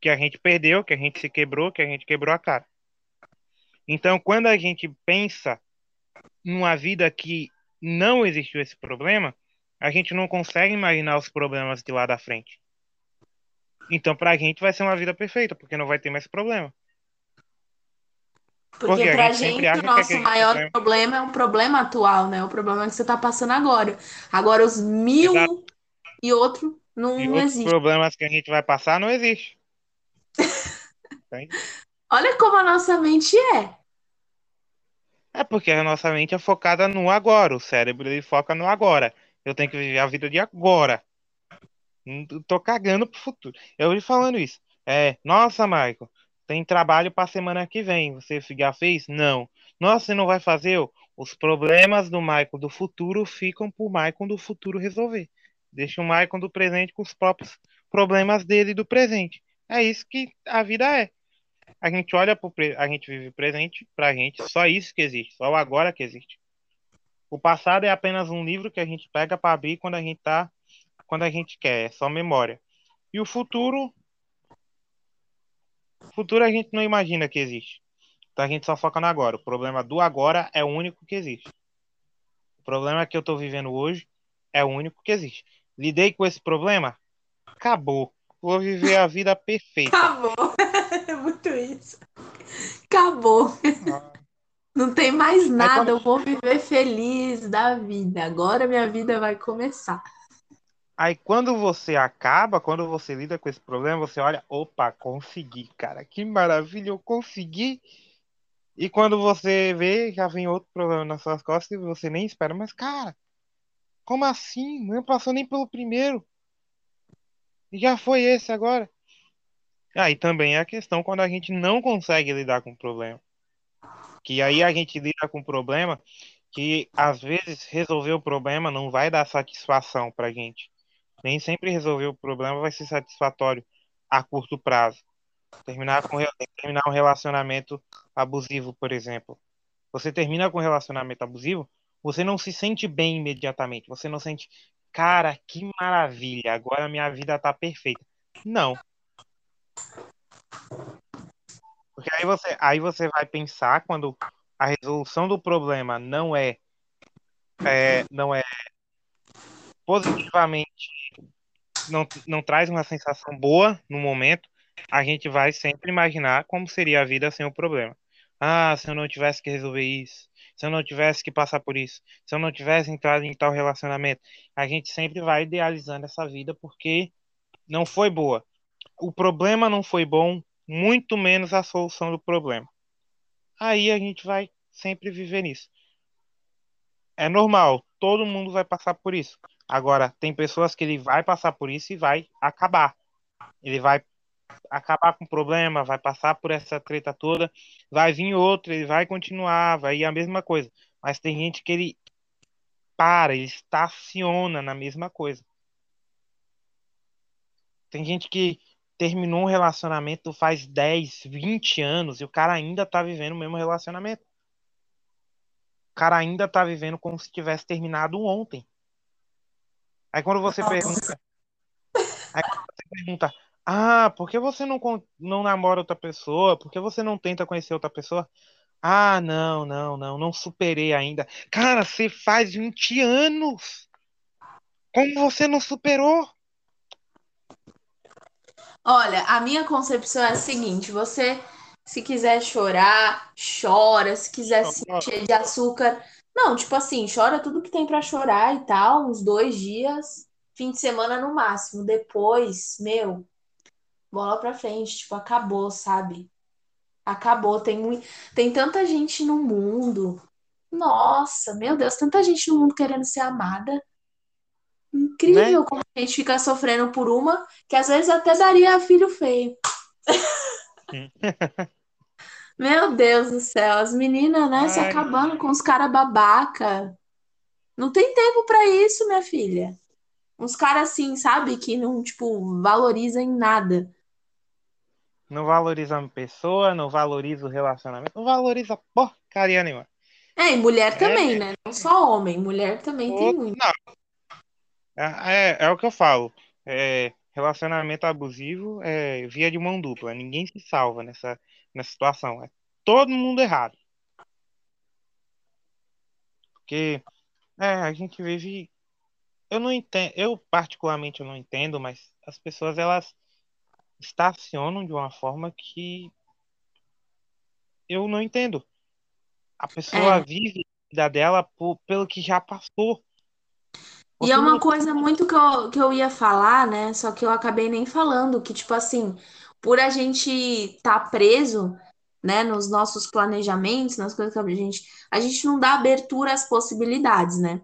Que a gente perdeu, que a gente se quebrou, que a gente quebrou a cara. Então, quando a gente pensa numa vida que não existiu esse problema, a gente não consegue imaginar os problemas de lá da frente. Então, pra gente vai ser uma vida perfeita, porque não vai ter mais problema. Porque Porque a pra gente gente o que nosso maior problema. problema é um problema atual, né? O problema que você tá passando agora. Agora os mil Exato. e outro não, E não existe. problemas que a gente vai passar não existe. [LAUGHS] Olha como a nossa mente é. É porque a nossa mente é focada no agora. O cérebro ele foca no agora. Eu tenho que viver a vida de agora. Não tô cagando pro futuro. Eu ia falando isso. É, nossa, Michael, tem trabalho pra semana que vem. Você já fez? Não. Nossa, você não vai fazer? Os problemas do Michael do futuro ficam pro Michael do futuro resolver. Deixa o Michael do presente com os próprios problemas dele do presente. É isso que a vida é. A gente olha pro pre... a gente vive presente pra gente, só isso que existe, só o agora que existe. O passado é apenas um livro que a gente pega pra abrir quando a gente tá quando a gente quer, é só memória. E o futuro o futuro a gente não imagina que existe. Então a gente só foca no agora. O problema do agora é o único que existe. O problema que eu tô vivendo hoje é o único que existe. Lidei com esse problema? Acabou. Vou viver a vida perfeita. Acabou. [LAUGHS] É muito isso. Acabou. Não tem mais nada. Eu vou viver feliz da vida. Agora minha vida vai começar. Aí quando você acaba, quando você lida com esse problema, você olha, opa, consegui, cara, que maravilha, eu consegui. E quando você vê, já vem outro problema nas suas costas e você nem espera, mas cara, como assim? Não passou nem pelo primeiro. E já foi esse agora. Aí também é a questão quando a gente não consegue lidar com o problema. Que aí a gente lida com o problema que às vezes resolver o problema não vai dar satisfação pra gente. Nem sempre resolver o problema vai ser satisfatório a curto prazo. Terminar com terminar um relacionamento abusivo, por exemplo. Você termina com um relacionamento abusivo, você não se sente bem imediatamente. Você não sente, cara, que maravilha, agora minha vida tá perfeita. Não. Porque aí você, aí você vai pensar quando a resolução do problema não é, é não é positivamente não, não traz uma sensação boa no momento, a gente vai sempre imaginar como seria a vida sem o problema. Ah, se eu não tivesse que resolver isso, se eu não tivesse que passar por isso, se eu não tivesse entrado em tal relacionamento, a gente sempre vai idealizando essa vida porque não foi boa. O problema não foi bom, muito menos a solução do problema. Aí a gente vai sempre viver nisso. É normal, todo mundo vai passar por isso. Agora, tem pessoas que ele vai passar por isso e vai acabar. Ele vai acabar com o problema, vai passar por essa treta toda, vai vir outro, ele vai continuar, vai ir a mesma coisa. Mas tem gente que ele para, ele estaciona na mesma coisa. Tem gente que terminou um relacionamento faz 10, 20 anos e o cara ainda tá vivendo o mesmo relacionamento. O cara ainda tá vivendo como se tivesse terminado ontem. Aí quando você Nossa. pergunta. Aí quando você pergunta, ah, por que você não, não namora outra pessoa? Por que você não tenta conhecer outra pessoa? Ah, não, não, não, não superei ainda. Cara, você faz 20 anos. Como você não superou? Olha, a minha concepção é a seguinte: você, se quiser chorar, chora. Se quiser se encher de açúcar, não, tipo assim, chora tudo que tem para chorar e tal, uns dois dias, fim de semana no máximo. Depois, meu, bola pra frente, tipo, acabou, sabe? Acabou. Tem muito, tem tanta gente no mundo. Nossa, meu Deus, tanta gente no mundo querendo ser amada. Incrível né? como a gente fica sofrendo por uma que às vezes até daria filho feio. [LAUGHS] Meu Deus do céu, as meninas, né, Ai. se acabando com os caras babaca. Não tem tempo para isso, minha filha. Uns caras assim, sabe, que não, tipo, valorizam em nada. Não valoriza a pessoa, não valoriza o relacionamento, não valoriza porcaria nenhuma. É, e mulher é, também, né? Não só homem, mulher também tem muito. Não, é, é, é o que eu falo. É, relacionamento abusivo é via de mão dupla. Ninguém se salva nessa, nessa situação. É todo mundo errado. Porque é, a gente vive. Eu não entendo, eu particularmente eu não entendo, mas as pessoas elas estacionam de uma forma que eu não entendo. A pessoa é. vive a vida dela por, pelo que já passou. E é uma coisa muito que eu, que eu ia falar, né? Só que eu acabei nem falando, que, tipo assim, por a gente estar tá preso, né, nos nossos planejamentos, nas coisas que a gente. A gente não dá abertura às possibilidades, né?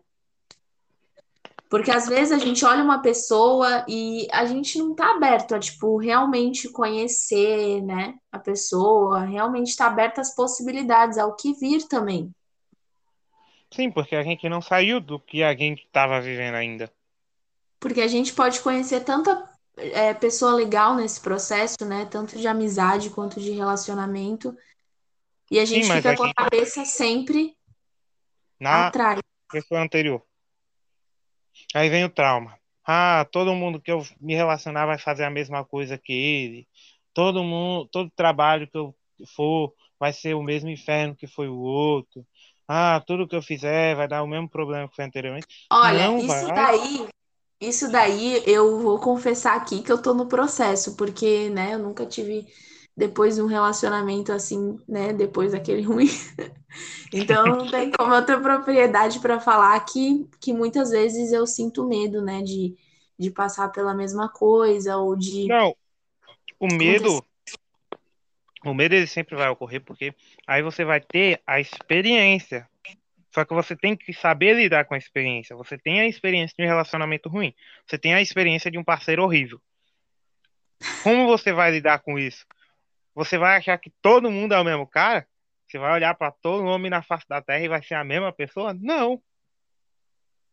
Porque às vezes a gente olha uma pessoa e a gente não tá aberto a, tipo, realmente conhecer, né, a pessoa, realmente tá aberto às possibilidades, ao que vir também. Sim, porque a gente não saiu do que a gente estava vivendo ainda. Porque a gente pode conhecer tanta é, pessoa legal nesse processo, né? Tanto de amizade quanto de relacionamento. E a gente Sim, fica com a cabeça sempre na atrás. Pessoa anterior. Aí vem o trauma. Ah, todo mundo que eu me relacionar vai fazer a mesma coisa que ele. Todo mundo, todo trabalho que eu for vai ser o mesmo inferno que foi o outro ah, tudo que eu fizer vai dar o mesmo problema que foi anteriormente. Olha, Não isso vai. daí, isso daí eu vou confessar aqui que eu tô no processo, porque, né, eu nunca tive depois de um relacionamento assim, né, depois daquele [LAUGHS] ruim. Então não tem como eu ter propriedade para falar que, que muitas vezes eu sinto medo, né, de, de passar pela mesma coisa ou de Não. O medo o medo ele sempre vai ocorrer porque aí você vai ter a experiência. Só que você tem que saber lidar com a experiência. Você tem a experiência de um relacionamento ruim. Você tem a experiência de um parceiro horrível. Como você vai lidar com isso? Você vai achar que todo mundo é o mesmo cara? Você vai olhar para todo homem na face da terra e vai ser a mesma pessoa? Não.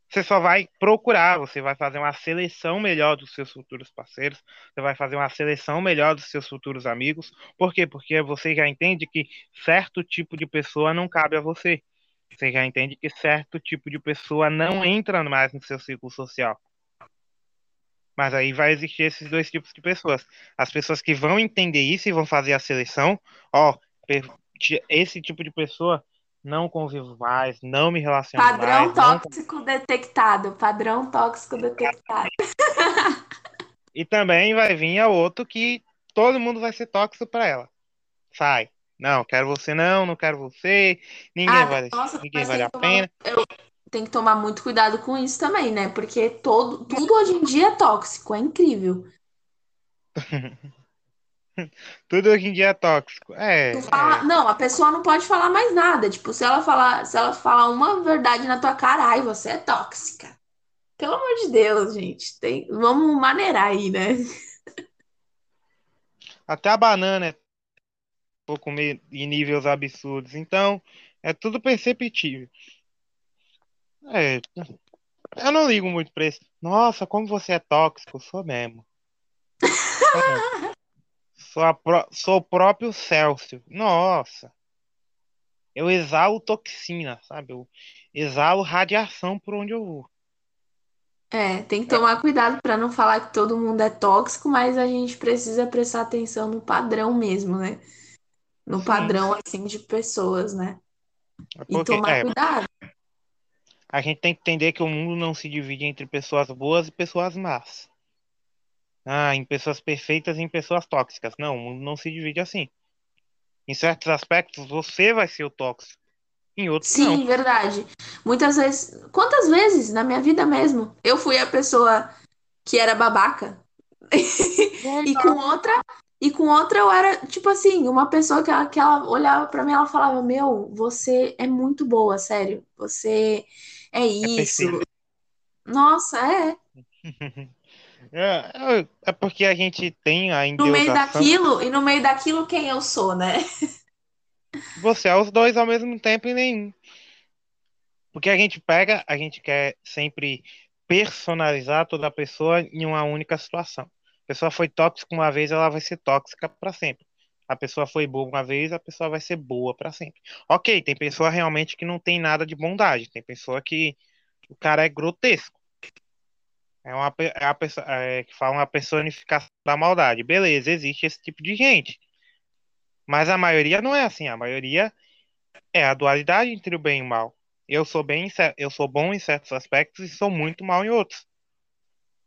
Você só vai procurar, você vai fazer uma seleção melhor dos seus futuros parceiros, você vai fazer uma seleção melhor dos seus futuros amigos. Por quê? Porque você já entende que certo tipo de pessoa não cabe a você. Você já entende que certo tipo de pessoa não entra mais no seu ciclo social. Mas aí vai existir esses dois tipos de pessoas. As pessoas que vão entender isso e vão fazer a seleção, ó, esse tipo de pessoa não convivo mais, não me relaciono padrão mais. Padrão tóxico não... detectado, padrão tóxico detectado. [LAUGHS] E também vai vir a outro que todo mundo vai ser tóxico para ela. Sai. Não, quero você não, não quero você. Ninguém ah, vai, nossa, ninguém vale a tomar, pena. Eu tenho que tomar muito cuidado com isso também, né? Porque todo, tudo hoje em dia é tóxico, é incrível. [LAUGHS] Tudo hoje em dia é tóxico. É, fala, é, Não, a pessoa não pode falar mais nada. Tipo, se ela falar, se ela falar uma verdade na tua cara, ai, você é tóxica. Pelo amor de Deus, gente. Tem... Vamos maneirar aí, né? [LAUGHS] Até a banana é comer em níveis absurdos. Então, é tudo perceptível. É, eu não ligo muito pra isso. Nossa, como você é tóxico, sou mesmo. Sou, mesmo. sou, a pró- sou o próprio Celso. Nossa, eu exalo toxina, sabe? Eu exalo radiação por onde eu vou. É, tem que É, tomar cuidado para não falar que todo mundo é tóxico, mas a gente precisa prestar atenção no padrão mesmo, né? No sim, padrão assim de pessoas, né? é E porque tomar é, cuidado. a gente tem que entender que o mundo não se divide entre pessoas boas e pessoas más. Ah, em pessoas perfeitas e em pessoas tóxicas. Não, o mundo não se divide assim. Em certos aspectos, você vai ser o tóxico. Em outros, não. Sim, verdade. Muitas vezes, quantas vezes na minha vida mesmo, eu fui a pessoa que era babaca [LAUGHS] e com outra e com outra eu era tipo assim, uma pessoa que ela, que ela olhava pra mim, ela falava: "Meu, você é muito boa, sério. Você é É isso". perfeito. Nossa, é. [LAUGHS] É, é, é porque a gente tem a No meio daquilo, e no meio daquilo quem eu sou, né? [LAUGHS] Você é os dois ao mesmo tempo e nenhum. Porque a gente pega, a gente quer sempre personalizar toda a pessoa em uma única situação. A pessoa foi tóxica uma vez, ela vai ser tóxica para sempre. A pessoa foi boa uma vez, a pessoa vai ser boa para sempre. Ok, tem pessoa realmente que não tem nada de bondade. Tem pessoa que o cara é grotesco. É uma é pessoa é, que fala uma personificação da maldade. Beleza, existe esse tipo de gente. Mas a maioria não é assim. A maioria é a dualidade entre o bem e o mal. Eu sou bem, eu sou bom em certos aspectos e sou muito mal em outros.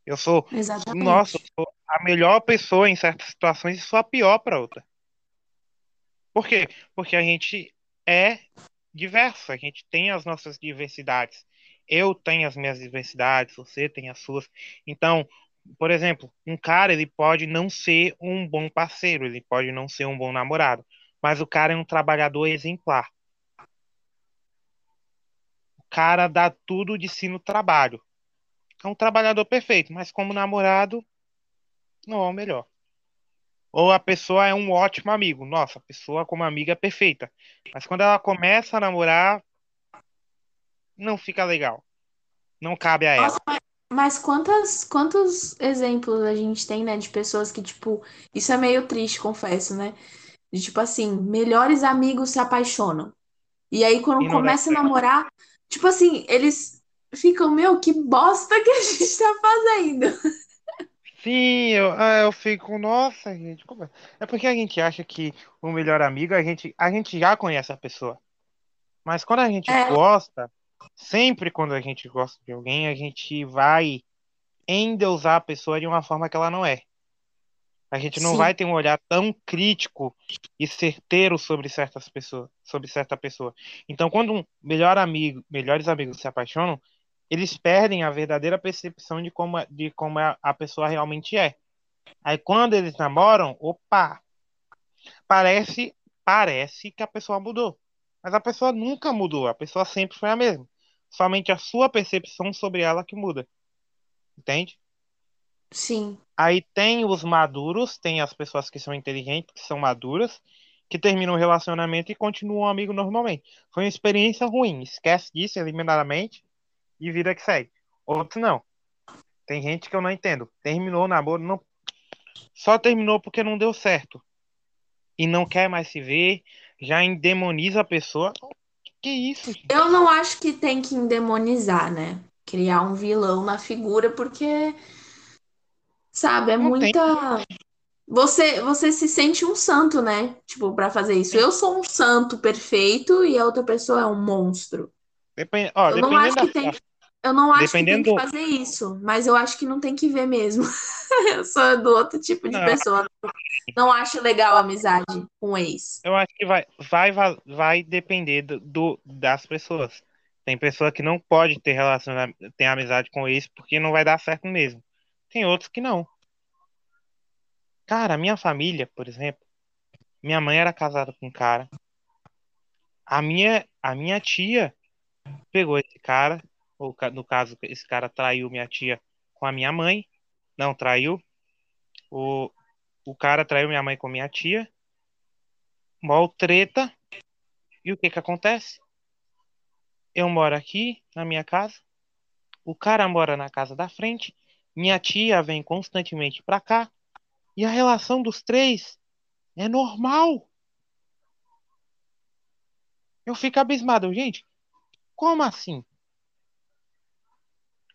Eu sou, nossa, eu Exatamente. sou a melhor pessoa em certas situações e sou a pior para outra. Por quê? Porque a gente é diverso, a gente tem as nossas diversidades. Eu tenho as minhas diversidades, você tem as suas. Então, por exemplo, um cara, ele pode não ser um bom parceiro, ele pode não ser um bom namorado, mas o cara é um trabalhador exemplar. O cara dá tudo de si no trabalho. É um trabalhador perfeito, mas como namorado, não é o melhor. Ou a pessoa é um ótimo amigo. Nossa, a pessoa como amiga é perfeita. Mas quando ela começa a namorar, não fica legal. Não cabe a Nossa, ela. mas mas quantas, quantos exemplos a gente tem, né, de pessoas que, tipo, isso é meio triste, confesso, né? De tipo assim, melhores amigos se apaixonam. E aí, quando E começa a namorar, tipo assim, eles ficam, meu, que bosta que a gente tá fazendo. Sim, eu, ah, eu fico, nossa, gente, como é? É porque a gente acha que o melhor amigo, a gente, a gente já conhece a pessoa. Mas quando a gente É, gosta, sempre quando a gente gosta de alguém, a gente vai endeusar a pessoa de uma forma que ela não é. A gente não sim, vai ter um olhar tão crítico e certeiro sobre certas pessoas, sobre certa pessoa. Então, quando um melhor amigo, melhores amigos se apaixonam, eles perdem a verdadeira percepção de como, de como a, a pessoa realmente é. Aí, quando eles namoram, opa, parece, parece que a pessoa mudou. Mas a pessoa nunca mudou, a pessoa sempre foi a mesma. Somente a sua percepção sobre ela que muda, entende? sim. Aí tem os maduros, tem as pessoas que são inteligentes, que são maduras, que terminam o relacionamento e continuam amigo normalmente. Foi uma experiência ruim, esquece disso, elimina a mente e vida que segue. Outros não. Tem gente que eu não entendo. Terminou o namoro, não... só terminou porque não deu certo. E não quer mais se ver, já endemoniza a pessoa. Que isso, gente? Eu não acho que tem que endemonizar, né? Criar um vilão na figura, porque, sabe, é Não tem. muita. Você, você se sente um santo, né? Tipo, pra fazer isso. Eu sou um santo perfeito e a outra pessoa é um monstro. Depende... Ó, Eu não acho dependendo da que tem. Eu não acho que tem Dependendo que fazer isso, mas eu acho que não tem que ver mesmo. [LAUGHS] Eu sou do outro tipo de Não, pessoa. Não acho legal a amizade com ex. Eu acho que vai, vai, vai, vai depender do, do- das pessoas. Tem pessoa que não pode ter relaciona, ter amizade com ex porque não vai dar certo mesmo. Tem outros que não. Cara, a minha família, por exemplo, minha mãe era casada com um cara. A minha, a minha tia pegou esse cara, ou no caso, esse cara traiu minha tia com a minha mãe. Não, traiu. O, o cara traiu minha mãe com minha tia. Mó treta. E o que que acontece? eu moro aqui na minha casa, o cara mora na casa da frente, minha tia vem constantemente pra cá, e a relação dos três é normal. Eu fico abismado, gente. Como assim?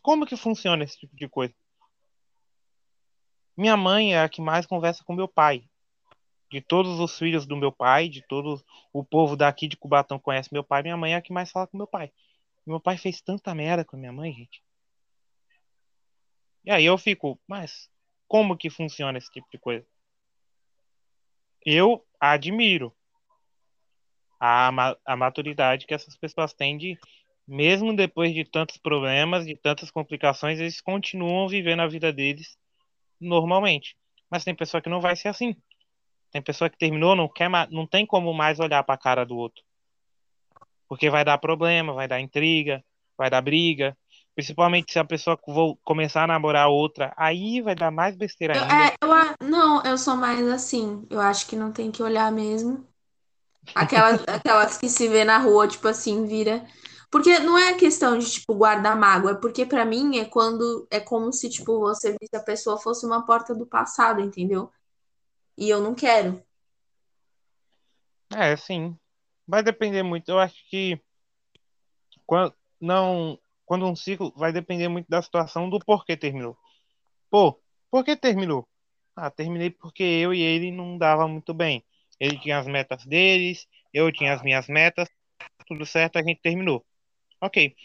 Como que funciona esse tipo de coisa? Minha mãe é a que mais conversa com meu pai. De todos os filhos do meu pai, de todo o povo daqui de Cubatão conhece meu pai, minha mãe é a que mais fala com meu pai. Meu pai fez tanta merda com minha mãe, gente. E aí eu fico, mas como que funciona esse tipo de coisa? Eu admiro a, a maturidade que essas pessoas têm de, mesmo depois de tantos problemas, de tantas complicações, eles continuam vivendo a vida deles normalmente. Mas tem pessoa que não vai ser assim. Tem pessoa que terminou, não quer, não tem como mais olhar para a cara do outro. Porque vai dar problema, vai dar intriga, vai dar briga. Principalmente se a pessoa começar a namorar outra, aí vai dar mais besteira Eu, ainda. é, eu, não, eu sou mais assim. Eu acho que não tem que olhar mesmo. Aquelas, [LAUGHS] aquelas que se vê na rua, tipo assim, vira. Porque não é questão de, tipo, guardar mágoa, é porque para mim é quando é como se, tipo, você visse a pessoa fosse uma porta do passado, entendeu? E eu não quero. É, sim. Vai depender muito. Eu acho que quando não, quando um ciclo vai depender muito da situação do porquê terminou. Pô, por que terminou? Ah, terminei porque eu e ele não dava muito bem. Ele tinha as metas deles, eu tinha as minhas metas, tudo certo, a gente terminou. Ok.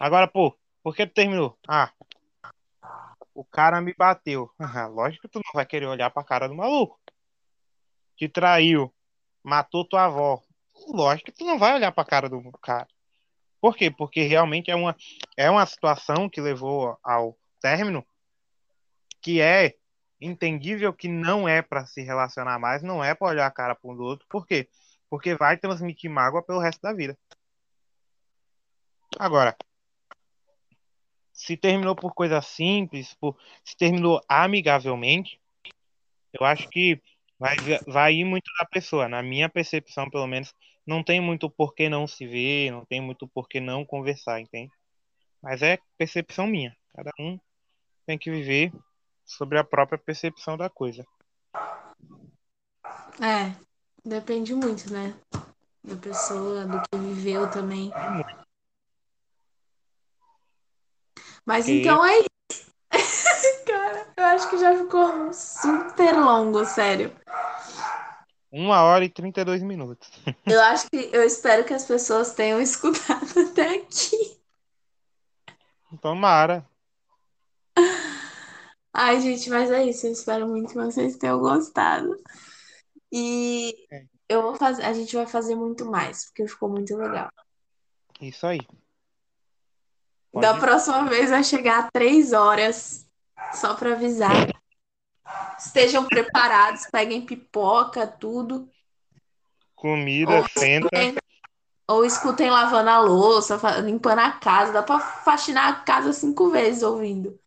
Agora, pô, por que tu terminou? Ah, o cara me bateu. [LAUGHS] Lógico que tu não vai querer olhar pra cara do maluco. Te traiu, matou tua avó. Lógico que tu não vai olhar pra cara do cara. Por quê? Porque realmente é uma, é uma situação que levou ao término que é entendível que não é para se relacionar mais, não é para olhar a cara para um do outro. Por quê? Porque vai transmitir mágoa pelo resto da vida. Agora, se terminou por coisa simples, por, se terminou amigavelmente, eu acho que vai, vai ir muito da pessoa. Na minha percepção, pelo menos, não tem muito por que não se ver, não tem muito por que não conversar, entende? Mas é percepção minha. Cada um tem que viver sobre a própria percepção da coisa. É, depende muito, né? Da pessoa, do que viveu também. Mas então é isso. [LAUGHS] Cara, eu acho que já ficou super longo, sério. Uma hora e 32 minutos. [LAUGHS] eu acho que eu espero que as pessoas tenham [LAUGHS] escutado até aqui. Tomara. Ai, gente, mas é isso. Eu espero muito que vocês tenham gostado. E é. eu vou fazer, a gente vai fazer muito mais, porque ficou muito legal. Isso aí. Pode da ir. próxima vez vai chegar a três horas, só para avisar. Estejam preparados, peguem pipoca, tudo. Comida, ou senta. ou escutem lavando a louça, limpando a casa. Dá para faxinar a casa cinco vezes ouvindo.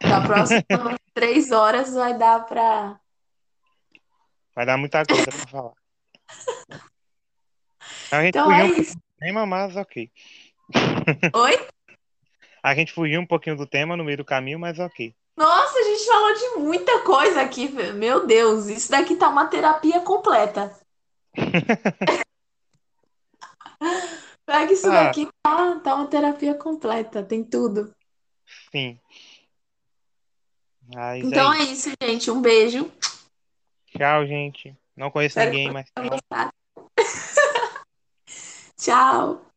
Da próxima [LAUGHS] três horas vai dar para. Vai dar muita coisa para falar. [LAUGHS] Então fugiu é isso. tema, mas ok. Oi? [LAUGHS] A gente fugiu um pouquinho do tema no meio do caminho, mas ok. Nossa, a gente falou de muita coisa aqui. Meu Deus, isso daqui tá uma terapia completa. [LAUGHS] Pega isso ah. daqui, tá, tá uma terapia completa, tem tudo. Sim. Mas então é isso. é isso, gente. Um beijo. Tchau, gente. Não conheço Espero ninguém, mas. [LAUGHS] Tchau.